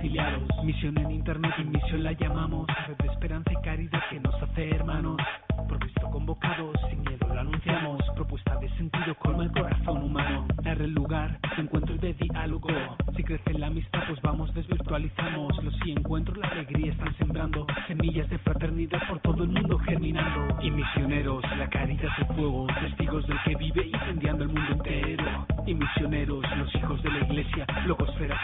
reconciliados. Misión en internet y misión la llamamos. Red de esperanza y caridad que nos hace hermanos. Provisto convocados, sin miedo lo anunciamos. Propuesta de sentido colma el corazón humano. La red lugar de encuentro y de diálogo. Si crece la amistad, pues vamos, desvirtualizamos. Los sí encuentros, la alegría están sembrando. Semillas de fraternidad por todo el mundo germinando. Y misioneros, la caridad el fuego. Testigos del que vive incendiando el mundo entero. Y misioneros, los hijos de la iglesia. Logosfera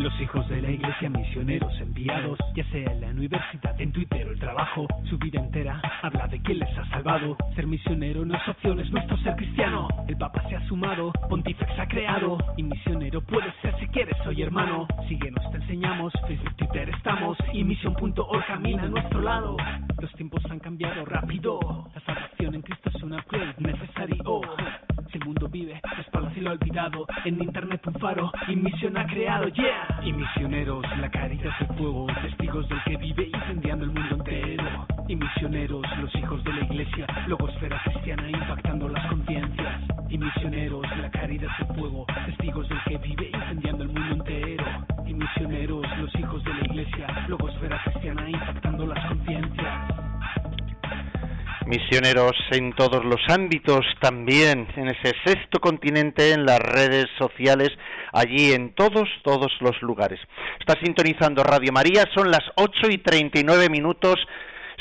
Los hijos de la iglesia, misioneros enviados. Ya sea en la universidad, en Twitter o el trabajo. Su vida entera habla de quién les ha salvado. Ser misionero no es opción, es nuestro ser cristiano. El Papa se ha sumado, Pontifex ha creado. Y misionero puedes ser si quieres, soy hermano. Síguenos, te enseñamos. Facebook, Twitter estamos. Y misión.org camina a nuestro lado. Los tiempos han cambiado rápido. La salvación en Cristo es un upgrade necesario. Si el mundo vive, es para lo olvidado. En internet un faro y misión ha creado, yeah. Y misioneros, la caridad el fuego. Testigos del que vive incendiando el mundo entero. Y misioneros, los hijos de la iglesia. Logosfera cristiana impactando las conciencias. Y misioneros, la caridad el fuego. Testigos del que vive incendiando el mundo entero. Y misioneros, los hijos de la iglesia. Logosfera cristiana impactando las conciencias. Misioneros en todos los ámbitos, también en ese sexto continente, en las redes sociales, allí en todos, todos los lugares. Está sintonizando Radio María, son las 8 y 39 minutos.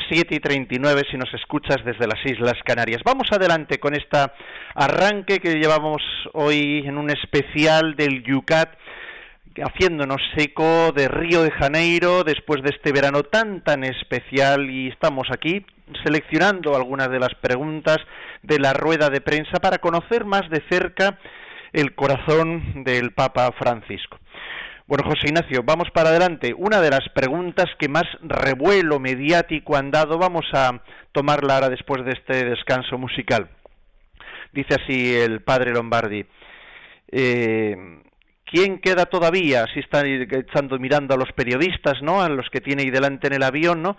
7 y 39 si nos escuchas desde las Islas Canarias. Vamos adelante con este arranque que llevamos hoy en un especial del Yucat haciéndonos eco de Río de Janeiro después de este verano tan tan especial y estamos aquí seleccionando algunas de las preguntas de la rueda de prensa para conocer más de cerca el corazón del Papa Francisco. Bueno, José Ignacio, vamos para adelante. Una de las preguntas que más revuelo mediático han dado, vamos a tomarla ahora después de este descanso musical. Dice así el padre Lombardi. Eh, ¿Quién queda todavía? Si está echando mirando a los periodistas, ¿no? A los que tiene ahí delante en el avión, ¿no?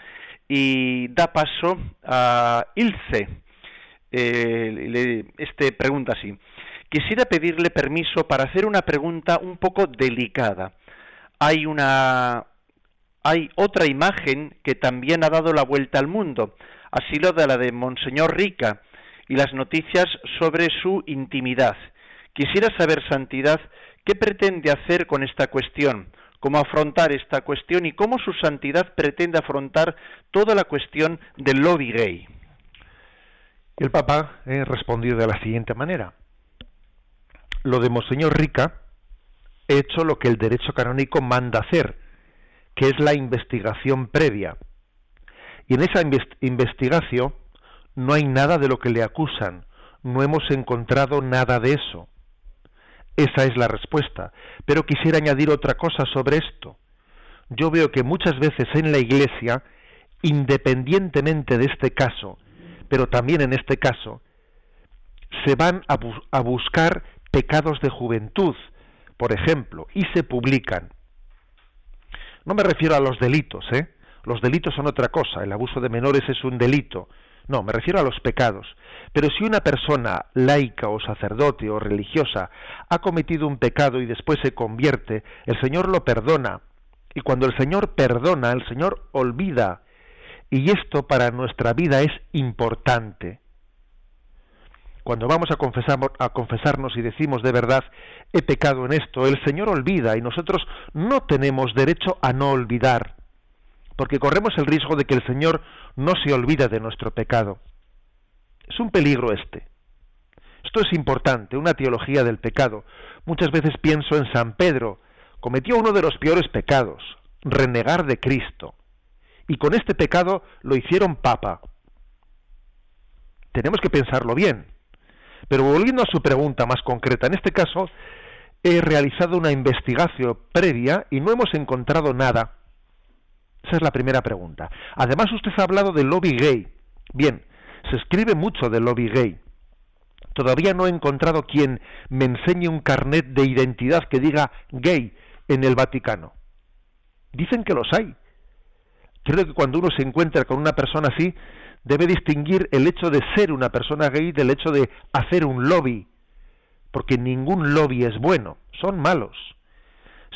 Y da paso a Ilse. Eh, este pregunta así. Quisiera pedirle permiso para hacer una pregunta un poco delicada. Hay una hay otra imagen que también ha dado la vuelta al mundo, así lo de la de Monseñor Rica y las noticias sobre su intimidad. Quisiera saber, Santidad, ¿Qué pretende hacer con esta cuestión? ¿Cómo afrontar esta cuestión y cómo su santidad pretende afrontar toda la cuestión del lobby gay? El Papa eh, respondió de la siguiente manera. Lo de Monseñor Rica, he hecho lo que el derecho canónico manda hacer, que es la investigación previa. Y en esa investigación no hay nada de lo que le acusan, no hemos encontrado nada de eso. Esa es la respuesta. Pero quisiera añadir otra cosa sobre esto. Yo veo que muchas veces en la Iglesia, independientemente de este caso, pero también en este caso, se van a, buscar pecados de juventud, por ejemplo, y se publican. No me refiero a los delitos, ¿eh? Los delitos son otra cosa, el abuso de menores es un delito, no, me refiero a los pecados. Pero si una persona laica o sacerdote o religiosa ha cometido un pecado y después se convierte, el Señor lo perdona. Y cuando el Señor perdona, el Señor olvida. Y esto para nuestra vida es importante. Cuando vamos a, a confesarnos y decimos de verdad, he pecado en esto, el Señor olvida y nosotros no tenemos derecho a no olvidar porque corremos el riesgo de que el Señor no se olvida de nuestro pecado. Es un peligro este. Esto es importante, una teología del pecado. Muchas veces pienso en San Pedro, cometió uno de los peores pecados, renegar de Cristo. Y con este pecado lo hicieron papa. Tenemos que pensarlo bien. Pero volviendo a su pregunta más concreta, en este caso he realizado una investigación previa y no hemos encontrado nada. Esa es la primera pregunta. Además, usted ha hablado del lobby gay. Bien, se escribe mucho del lobby gay. Todavía no he encontrado quien me enseñe un carnet de identidad que diga gay en el Vaticano. Dicen que los hay. Creo que cuando uno se encuentra con una persona así, debe distinguir el hecho de ser una persona gay del hecho de hacer un lobby. Porque ningún lobby es bueno, son malos.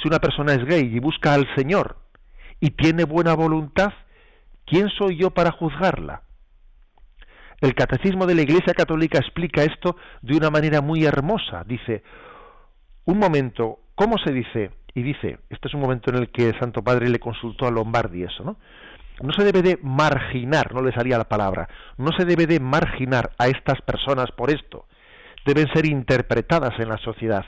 Si una persona es gay y busca al Señor, y tiene buena voluntad, ¿quién soy yo para juzgarla? El catecismo de la Iglesia Católica explica esto de una manera muy hermosa. Dice, un momento, ¿cómo se dice? Y dice, este es un momento en el que el Santo Padre le consultó a Lombardi eso, ¿no? No se debe de marginar, no le salía la palabra, no se debe de marginar a estas personas por esto. Deben ser interpretadas en la sociedad.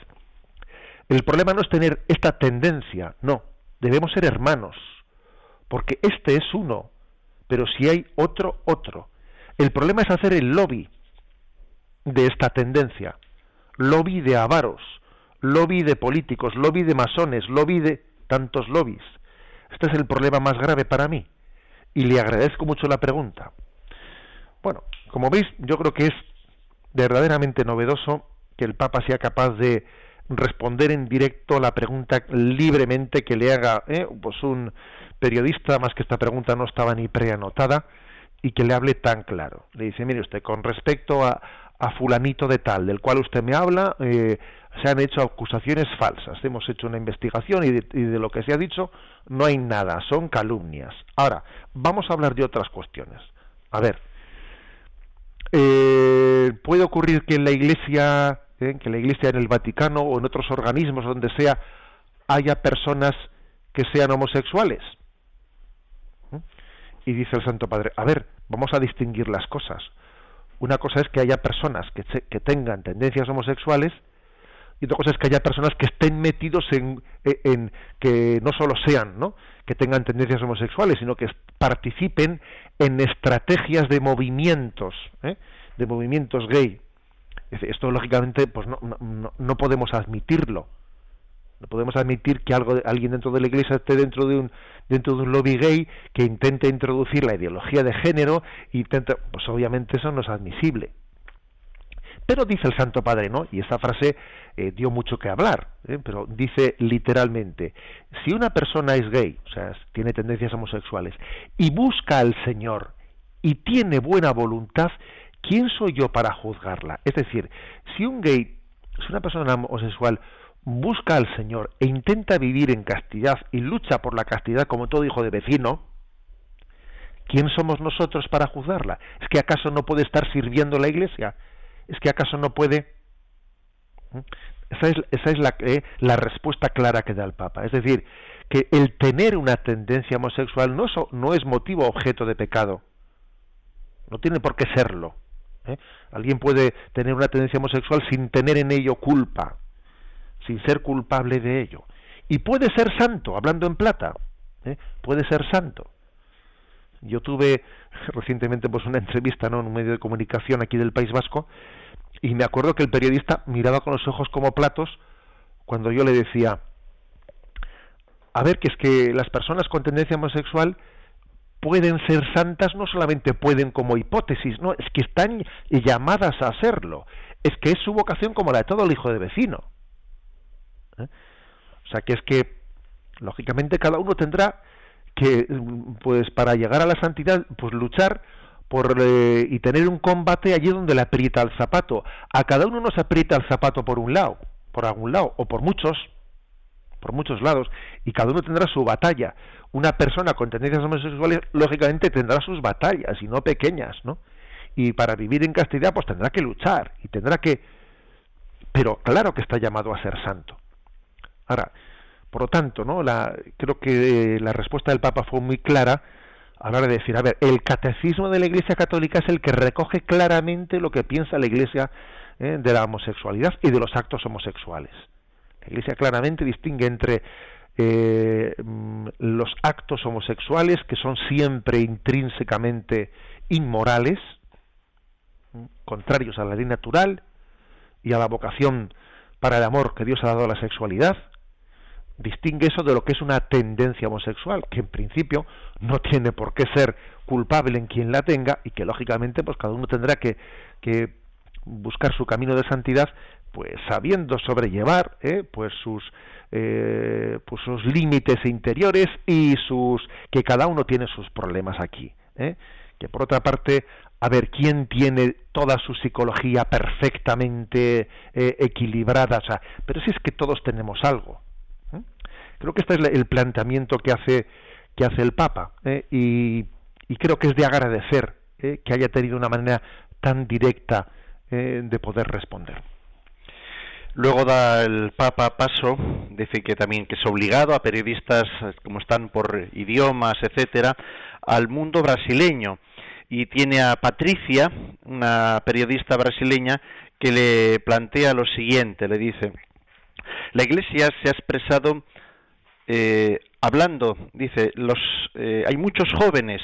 El problema no es tener esta tendencia, no, debemos ser hermanos porque este es uno, pero si hay otro, otro. El problema es hacer el lobby de esta tendencia, lobby de avaros, lobby de políticos, lobby de masones, lobby de tantos lobbies. Este es el problema más grave para mí y le agradezco mucho la pregunta. Bueno, como veis, yo creo que es verdaderamente novedoso que el Papa sea capaz de responder en directo a la pregunta libremente que le haga ¿eh? pues un periodista, más que esta pregunta no estaba ni preanotada, y que le hable tan claro. Le dice, mire usted, con respecto a, fulanito de tal, del cual usted me habla, eh, se han hecho acusaciones falsas. Hemos hecho una investigación y de, lo que se ha dicho no hay nada, son calumnias. Ahora, vamos a hablar de otras cuestiones. A ver, eh, puede ocurrir que en la Iglesia, eh, que en la Iglesia en el Vaticano o en otros organismos donde sea haya personas que sean homosexuales Y dice el Santo Padre, a ver, vamos a distinguir las cosas. Una cosa es que haya personas que, que tengan tendencias homosexuales y otra cosa es que haya personas que estén metidos en, en, que no solo sean, ¿no? que tengan tendencias homosexuales, sino que participen en estrategias de movimientos, ¿eh? de movimientos gay. Esto lógicamente, pues no, no, no podemos admitirlo. No podemos admitir que algo, alguien dentro de la Iglesia esté dentro de un dentro de un lobby gay que intente introducir la ideología de género y intenta, pues obviamente eso no es admisible. Pero dice el Santo Padre, ¿no? Y esta frase eh, dio mucho que hablar, ¿eh? pero dice literalmente, si una persona es gay, o sea, tiene tendencias homosexuales, y busca al Señor y tiene buena voluntad, ¿quién soy yo para juzgarla? Es decir, si un gay, si una persona homosexual busca al Señor e intenta vivir en castidad y lucha por la castidad como todo hijo de vecino, ¿quién somos nosotros para juzgarla? ¿Es que acaso no puede estar sirviendo la iglesia? ¿Es que acaso no puede? ¿Mm? Esa es, eh, la respuesta clara que da el Papa. Es decir, que el tener una tendencia homosexual no es, no es motivo objeto de pecado. No tiene por qué serlo. ¿eh? Alguien puede tener una tendencia homosexual sin tener en ello culpa, sin ser culpable de ello. Y puede ser santo, hablando en plata. ¿eh? Puede ser santo. Yo tuve recientemente pues una entrevista ¿no? en un medio de comunicación aquí del País Vasco y me acuerdo que el periodista miraba con los ojos como platos cuando yo le decía, a ver, que es que las personas con tendencia homosexual pueden ser santas, no solamente pueden como hipótesis, no, es que están llamadas a serlo, es que es su vocación como la de todo el hijo de vecino. ¿Eh? O sea, que es que, lógicamente, cada uno tendrá que, pues, para llegar a la santidad, pues luchar por, eh, y tener un combate allí donde le aprieta el zapato. A cada uno nos aprieta el zapato por un lado, por algún lado, o por muchos, por muchos lados, y cada uno tendrá su batalla. Una persona con tendencias homosexuales, lógicamente, tendrá sus batallas, y no pequeñas, ¿no? Y para vivir en castidad, pues tendrá que luchar, y tendrá que... Pero claro que está llamado a ser santo. Ahora, por lo tanto, ¿no? La, creo que la respuesta del Papa fue muy clara a la hora de decir, a ver, el catecismo de la Iglesia Católica es el que recoge claramente lo que piensa la Iglesia ¿eh? de la homosexualidad y de los actos homosexuales. La Iglesia claramente distingue entre eh, mm, los actos homosexuales, que son siempre intrínsecamente inmorales, contrarios a la ley natural y a la vocación para el amor que Dios ha dado a la sexualidad, distingue eso de lo que es una tendencia homosexual, que en principio no tiene por qué ser culpable en quien la tenga y que lógicamente pues cada uno tendrá que, que buscar su camino de santidad pues sabiendo sobrellevar ¿eh? pues sus eh, pues sus límites interiores y sus que cada uno tiene sus problemas aquí ¿eh? que por otra parte a ver quién tiene toda su psicología perfectamente eh, equilibrada o sea, pero si es que todos tenemos algo Creo que este es el planteamiento que hace, que hace el Papa ¿eh? y, creo que es de agradecer ¿eh? que haya tenido una manera tan directa ¿eh? de poder responder. Luego da el Papa paso, dice que también que es obligado a periodistas como están por idiomas, etcétera, al mundo brasileño y tiene a Patricia, una periodista brasileña, que le plantea lo siguiente, le dice: la Iglesia se ha expresado eh, hablando, dice, los, eh, hay muchos jóvenes,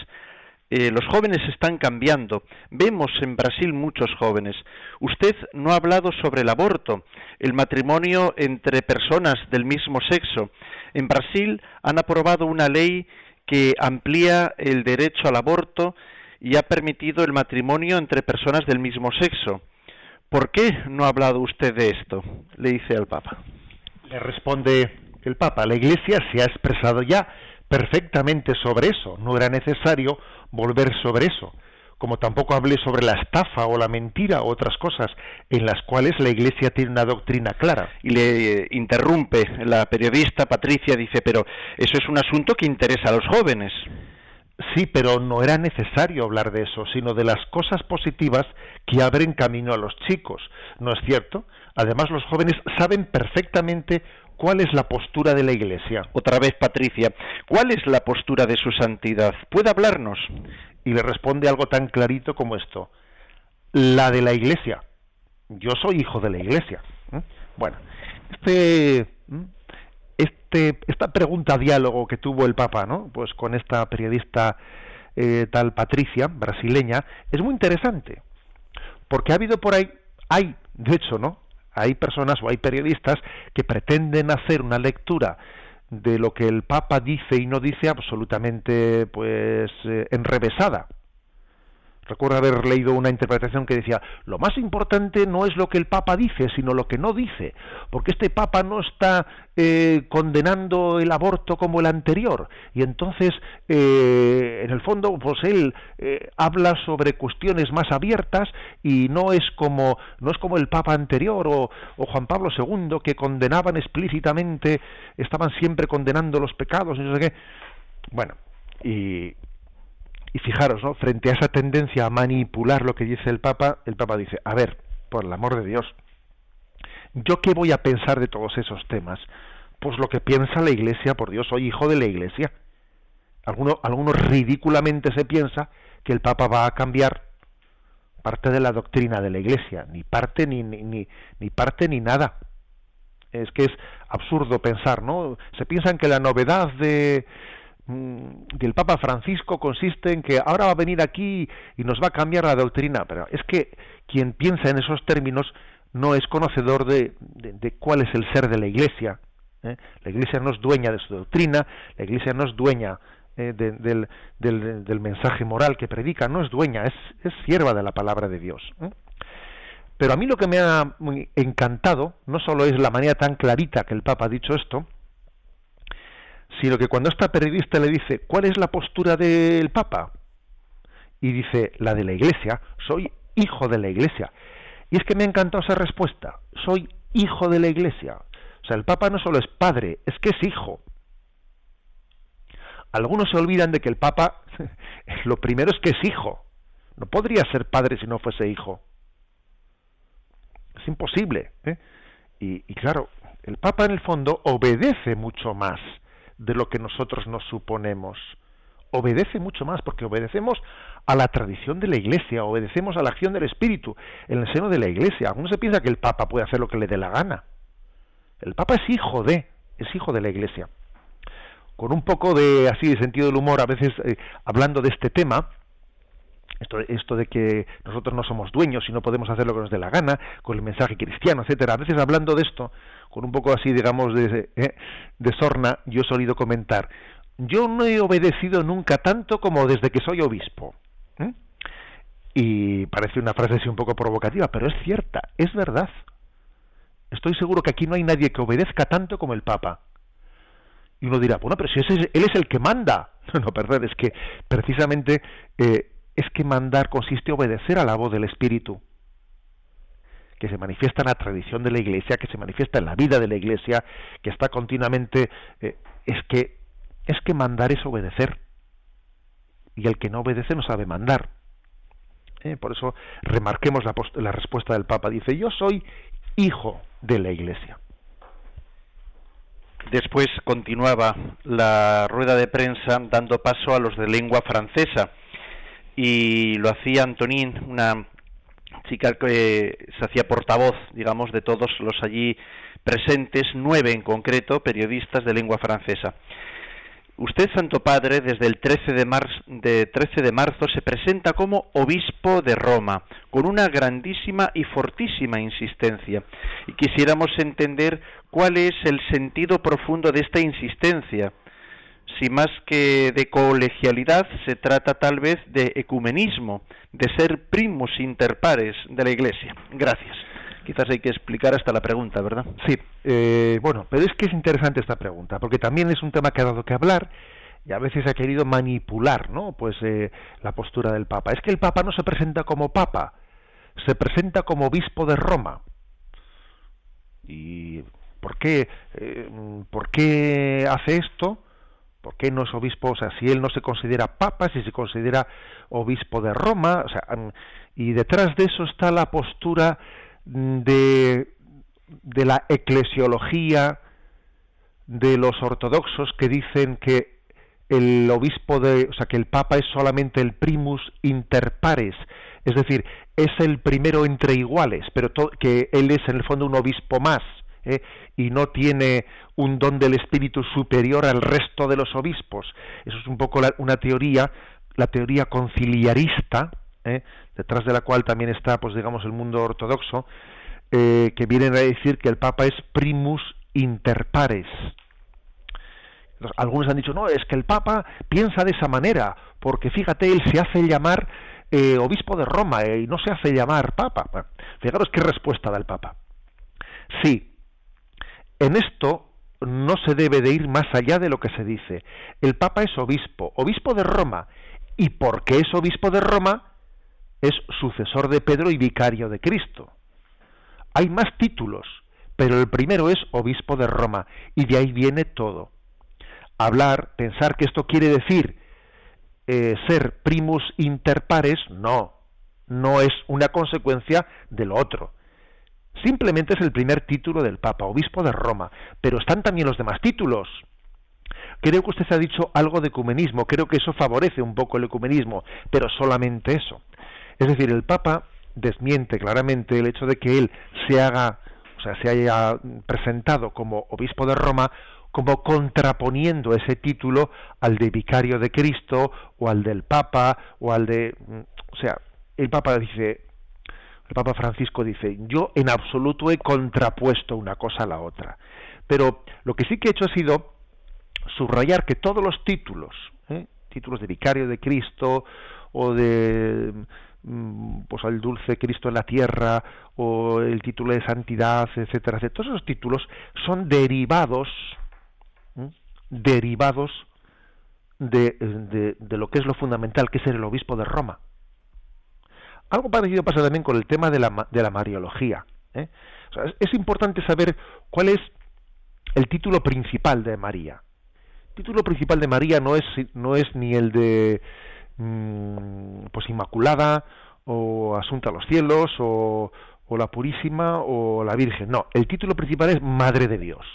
eh, los jóvenes están cambiando, vemos en Brasil muchos jóvenes. Usted no ha hablado sobre el aborto, el matrimonio entre personas del mismo sexo. En Brasil han aprobado una ley que amplía el derecho al aborto y ha permitido el matrimonio entre personas del mismo sexo. ¿Por qué no ha hablado usted de esto? Le dice al Papa. Le responde el Papa, la Iglesia se ha expresado ya perfectamente sobre eso, no era necesario volver sobre eso, como tampoco hablé sobre la estafa o la mentira o otras cosas en las cuales la Iglesia tiene una doctrina clara. Y le eh, interrumpe la periodista Patricia, dice, pero eso es un asunto que interesa a los jóvenes. Sí, pero no era necesario hablar de eso, sino de las cosas positivas que abren camino a los chicos, ¿no es cierto? Además, los jóvenes saben perfectamente ¿cuál es la postura de la Iglesia? Otra vez, Patricia, ¿cuál es la postura de su santidad? ¿Puede hablarnos? Y le responde algo tan clarito como esto. La de la Iglesia. Yo soy hijo de la Iglesia. ¿eh? Bueno, este, este, esta pregunta diálogo que tuvo el Papa, ¿no? Pues con esta periodista eh, tal Patricia, brasileña, es muy interesante. Porque ha habido por ahí, hay, de hecho, ¿no? Hay personas o hay periodistas que pretenden hacer una lectura de lo que el Papa dice y no dice absolutamente pues eh, enrevesada Recuerdo haber leído una interpretación que decía, lo más importante no es lo que el Papa dice, sino lo que no dice, porque este Papa no está eh, condenando el aborto como el anterior, y entonces, eh, en el fondo, pues él eh, habla sobre cuestiones más abiertas y no es como, no es como el Papa anterior o, o Juan Pablo II, que condenaban explícitamente, estaban siempre condenando los pecados, y no sé qué. Bueno, y y fijaros, ¿no? frente a esa tendencia a manipular lo que dice el Papa, el Papa dice, a ver, por el amor de Dios, ¿yo qué voy a pensar de todos esos temas? Pues lo que piensa la Iglesia, por Dios, soy hijo de la Iglesia. Alguno, algunos ridículamente se piensa que el Papa va a cambiar parte de la doctrina de la Iglesia, ni parte ni, ni, ni parte ni nada. Es que es absurdo pensar, ¿no? Se piensan que la novedad de, del Papa Francisco consiste en que ahora va a venir aquí y nos va a cambiar la doctrina, pero es que quien piensa en esos términos no es conocedor de, cuál es el ser de la Iglesia. ¿eh? La Iglesia no es dueña de su doctrina, la Iglesia no es dueña eh, del, del, mensaje moral que predica, no es dueña, es, es sierva de la palabra de Dios. ¿eh? Pero a mí lo que me ha encantado no solo es la manera tan clarita que el Papa ha dicho esto, sino que cuando esta periodista le dice, ¿cuál es la postura del Papa? Y dice, la de la Iglesia, soy hijo de la Iglesia. Y es que me ha encantado esa respuesta, soy hijo de la Iglesia. O sea, el Papa no solo es padre, es que es hijo. Algunos se olvidan de que el Papa, lo primero es que es hijo. No podría ser padre si no fuese hijo. Es imposible. ¿eh? Y, y claro, el Papa en el fondo obedece mucho más de lo que nosotros nos suponemos. Obedece mucho más porque obedecemos a la tradición de la Iglesia, obedecemos a la acción del Espíritu en el seno de la Iglesia. Algunos se piensa que el Papa puede hacer lo que le dé la gana. El Papa es hijo de, es hijo de la Iglesia. Con un poco de así de sentido del humor, a veces eh, hablando de este tema, esto, de que nosotros no somos dueños y no podemos hacer lo que nos dé la gana, con el mensaje cristiano, etcétera. A veces hablando de esto, con un poco así, digamos, de, eh, de sorna, yo he solido comentar, yo no he obedecido nunca tanto como desde que soy obispo. ¿eh? Y parece una frase así un poco provocativa, pero es cierta, es verdad. Estoy seguro que aquí no hay nadie que obedezca tanto como el Papa. Y uno dirá, bueno, pero si ese, él es el que manda. No, no, perdón, es que precisamente eh, es que mandar consiste en obedecer a la voz del Espíritu que se manifiesta en la tradición de la Iglesia, que se manifiesta en la vida de la Iglesia, que está continuamente, eh, es que es que mandar es obedecer y el que no obedece no sabe mandar. Eh, por eso remarquemos la, la respuesta del Papa. Dice, yo soy hijo de la Iglesia. Después continuaba la rueda de prensa dando paso a los de lengua francesa y lo hacía Antonín, una chica que se hacía portavoz, digamos, de todos los allí presentes, nueve en concreto, periodistas de lengua francesa. Usted, Santo Padre, desde el 13 de, de 13 de marzo se presenta como obispo de Roma, con una grandísima y fortísima insistencia. Y quisiéramos entender cuál es el sentido profundo de esta insistencia si más que de colegialidad se trata tal vez de ecumenismo, de ser primos interpares de la Iglesia. Gracias. Quizás hay que explicar hasta la pregunta, ¿verdad? Sí, eh, bueno, pero es que es interesante esta pregunta, porque también es un tema que ha dado que hablar y a veces ha querido manipular, ¿no? Pues eh, la postura del Papa. Es que el Papa no se presenta como Papa, se presenta como obispo de Roma. ¿Y por qué, eh, por qué hace esto? ¿Por qué no es obispo? O sea, si él no se considera papa, si se considera obispo de Roma, o sea, y detrás de eso está la postura de, de la eclesiología de los ortodoxos que dicen que el obispo de, o sea, que el papa es solamente el primus inter pares, es decir, es el primero entre iguales, pero que él es en el fondo un obispo más ¿eh? y no tiene un don del espíritu superior al resto de los obispos. Eso es un poco una teoría, la teoría conciliarista, ¿eh? detrás de la cual también está, pues digamos, el mundo ortodoxo, eh, que vienen a decir que el Papa es primus inter pares. Algunos han dicho, no, es que el Papa piensa de esa manera, porque fíjate, él se hace llamar eh, obispo de Roma y no se hace llamar Papa. fijaros qué respuesta da el Papa. Sí, en esto no se debe de ir más allá de lo que se dice. El Papa es obispo, obispo de Roma, y porque es obispo de Roma, es sucesor de Pedro y vicario de Cristo. Hay más títulos, pero el primero es obispo de Roma, y de ahí viene todo. Hablar, pensar que esto quiere decir eh, ser primus inter pares, no, no es una consecuencia de lo otro. Simplemente es el primer título del Papa, obispo de Roma, pero están también los demás títulos. Creo que usted ha dicho algo de ecumenismo, creo que eso favorece un poco el ecumenismo, pero solamente eso. Es decir, el Papa desmiente claramente el hecho de que él se haga, o sea, se haya presentado como obispo de Roma como contraponiendo ese título al de vicario de Cristo o al del Papa o al de, o sea, el Papa dice, el Papa Francisco dice, yo en absoluto he contrapuesto una cosa a la otra. Pero lo que sí que he hecho ha sido subrayar que todos los títulos, ¿eh? títulos de vicario de Cristo o de mm, pues al dulce Cristo en la tierra o el título de santidad, etcétera, etcétera. Todos esos títulos son derivados, derivados de, de, lo que es lo fundamental, que es ser el obispo de Roma. Algo parecido pasa también con el tema de la, mariología. ¿eh? es, importante saber cuál es el título principal de María. El título principal de María no es, no es ni el de mm, pues Inmaculada o Asunta a los cielos o, o la Purísima o la Virgen. No, el título principal es Madre de Dios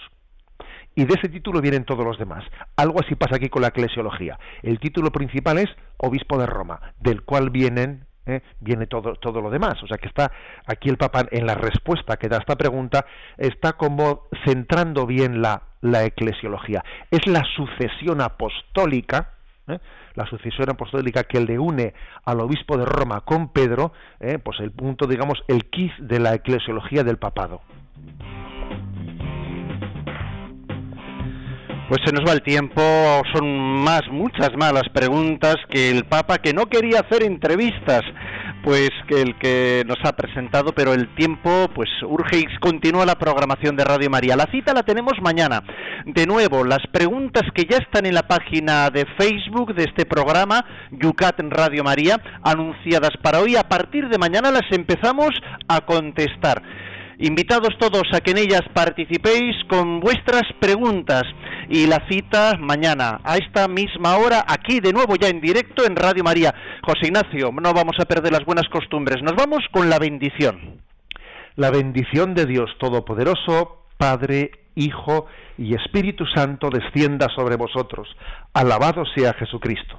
y de ese título vienen todos los demás. Algo así pasa aquí con la eclesiología. El título principal es obispo de Roma, del cual vienen ¿eh? viene todo, todo lo demás. O sea que está aquí el Papa en la respuesta que da a esta pregunta, está como centrando bien la, la eclesiología. Es la sucesión apostólica, ¿eh? la sucesión apostólica que le une al obispo de Roma con Pedro, ¿eh? pues el punto, digamos, el quiz de la eclesiología del papado. Pues se nos va el tiempo, son más, muchas malas preguntas que el Papa, que no quería hacer entrevistas, pues que el que nos ha presentado, pero el tiempo pues urge y continúa la programación de Radio María. La cita la tenemos mañana. De nuevo, las preguntas que ya están en la página de Facebook de este programa, Yucat Radio María, anunciadas para hoy, a partir de mañana las empezamos a contestar. Invitados todos a que en ellas participéis con vuestras preguntas y la cita mañana a esta misma hora aquí de nuevo ya en directo en Radio María. José Ignacio, no vamos a perder las buenas costumbres, nos vamos con la bendición. La bendición de Dios Todopoderoso, Padre, Hijo y Espíritu Santo descienda sobre vosotros. Alabado sea Jesucristo.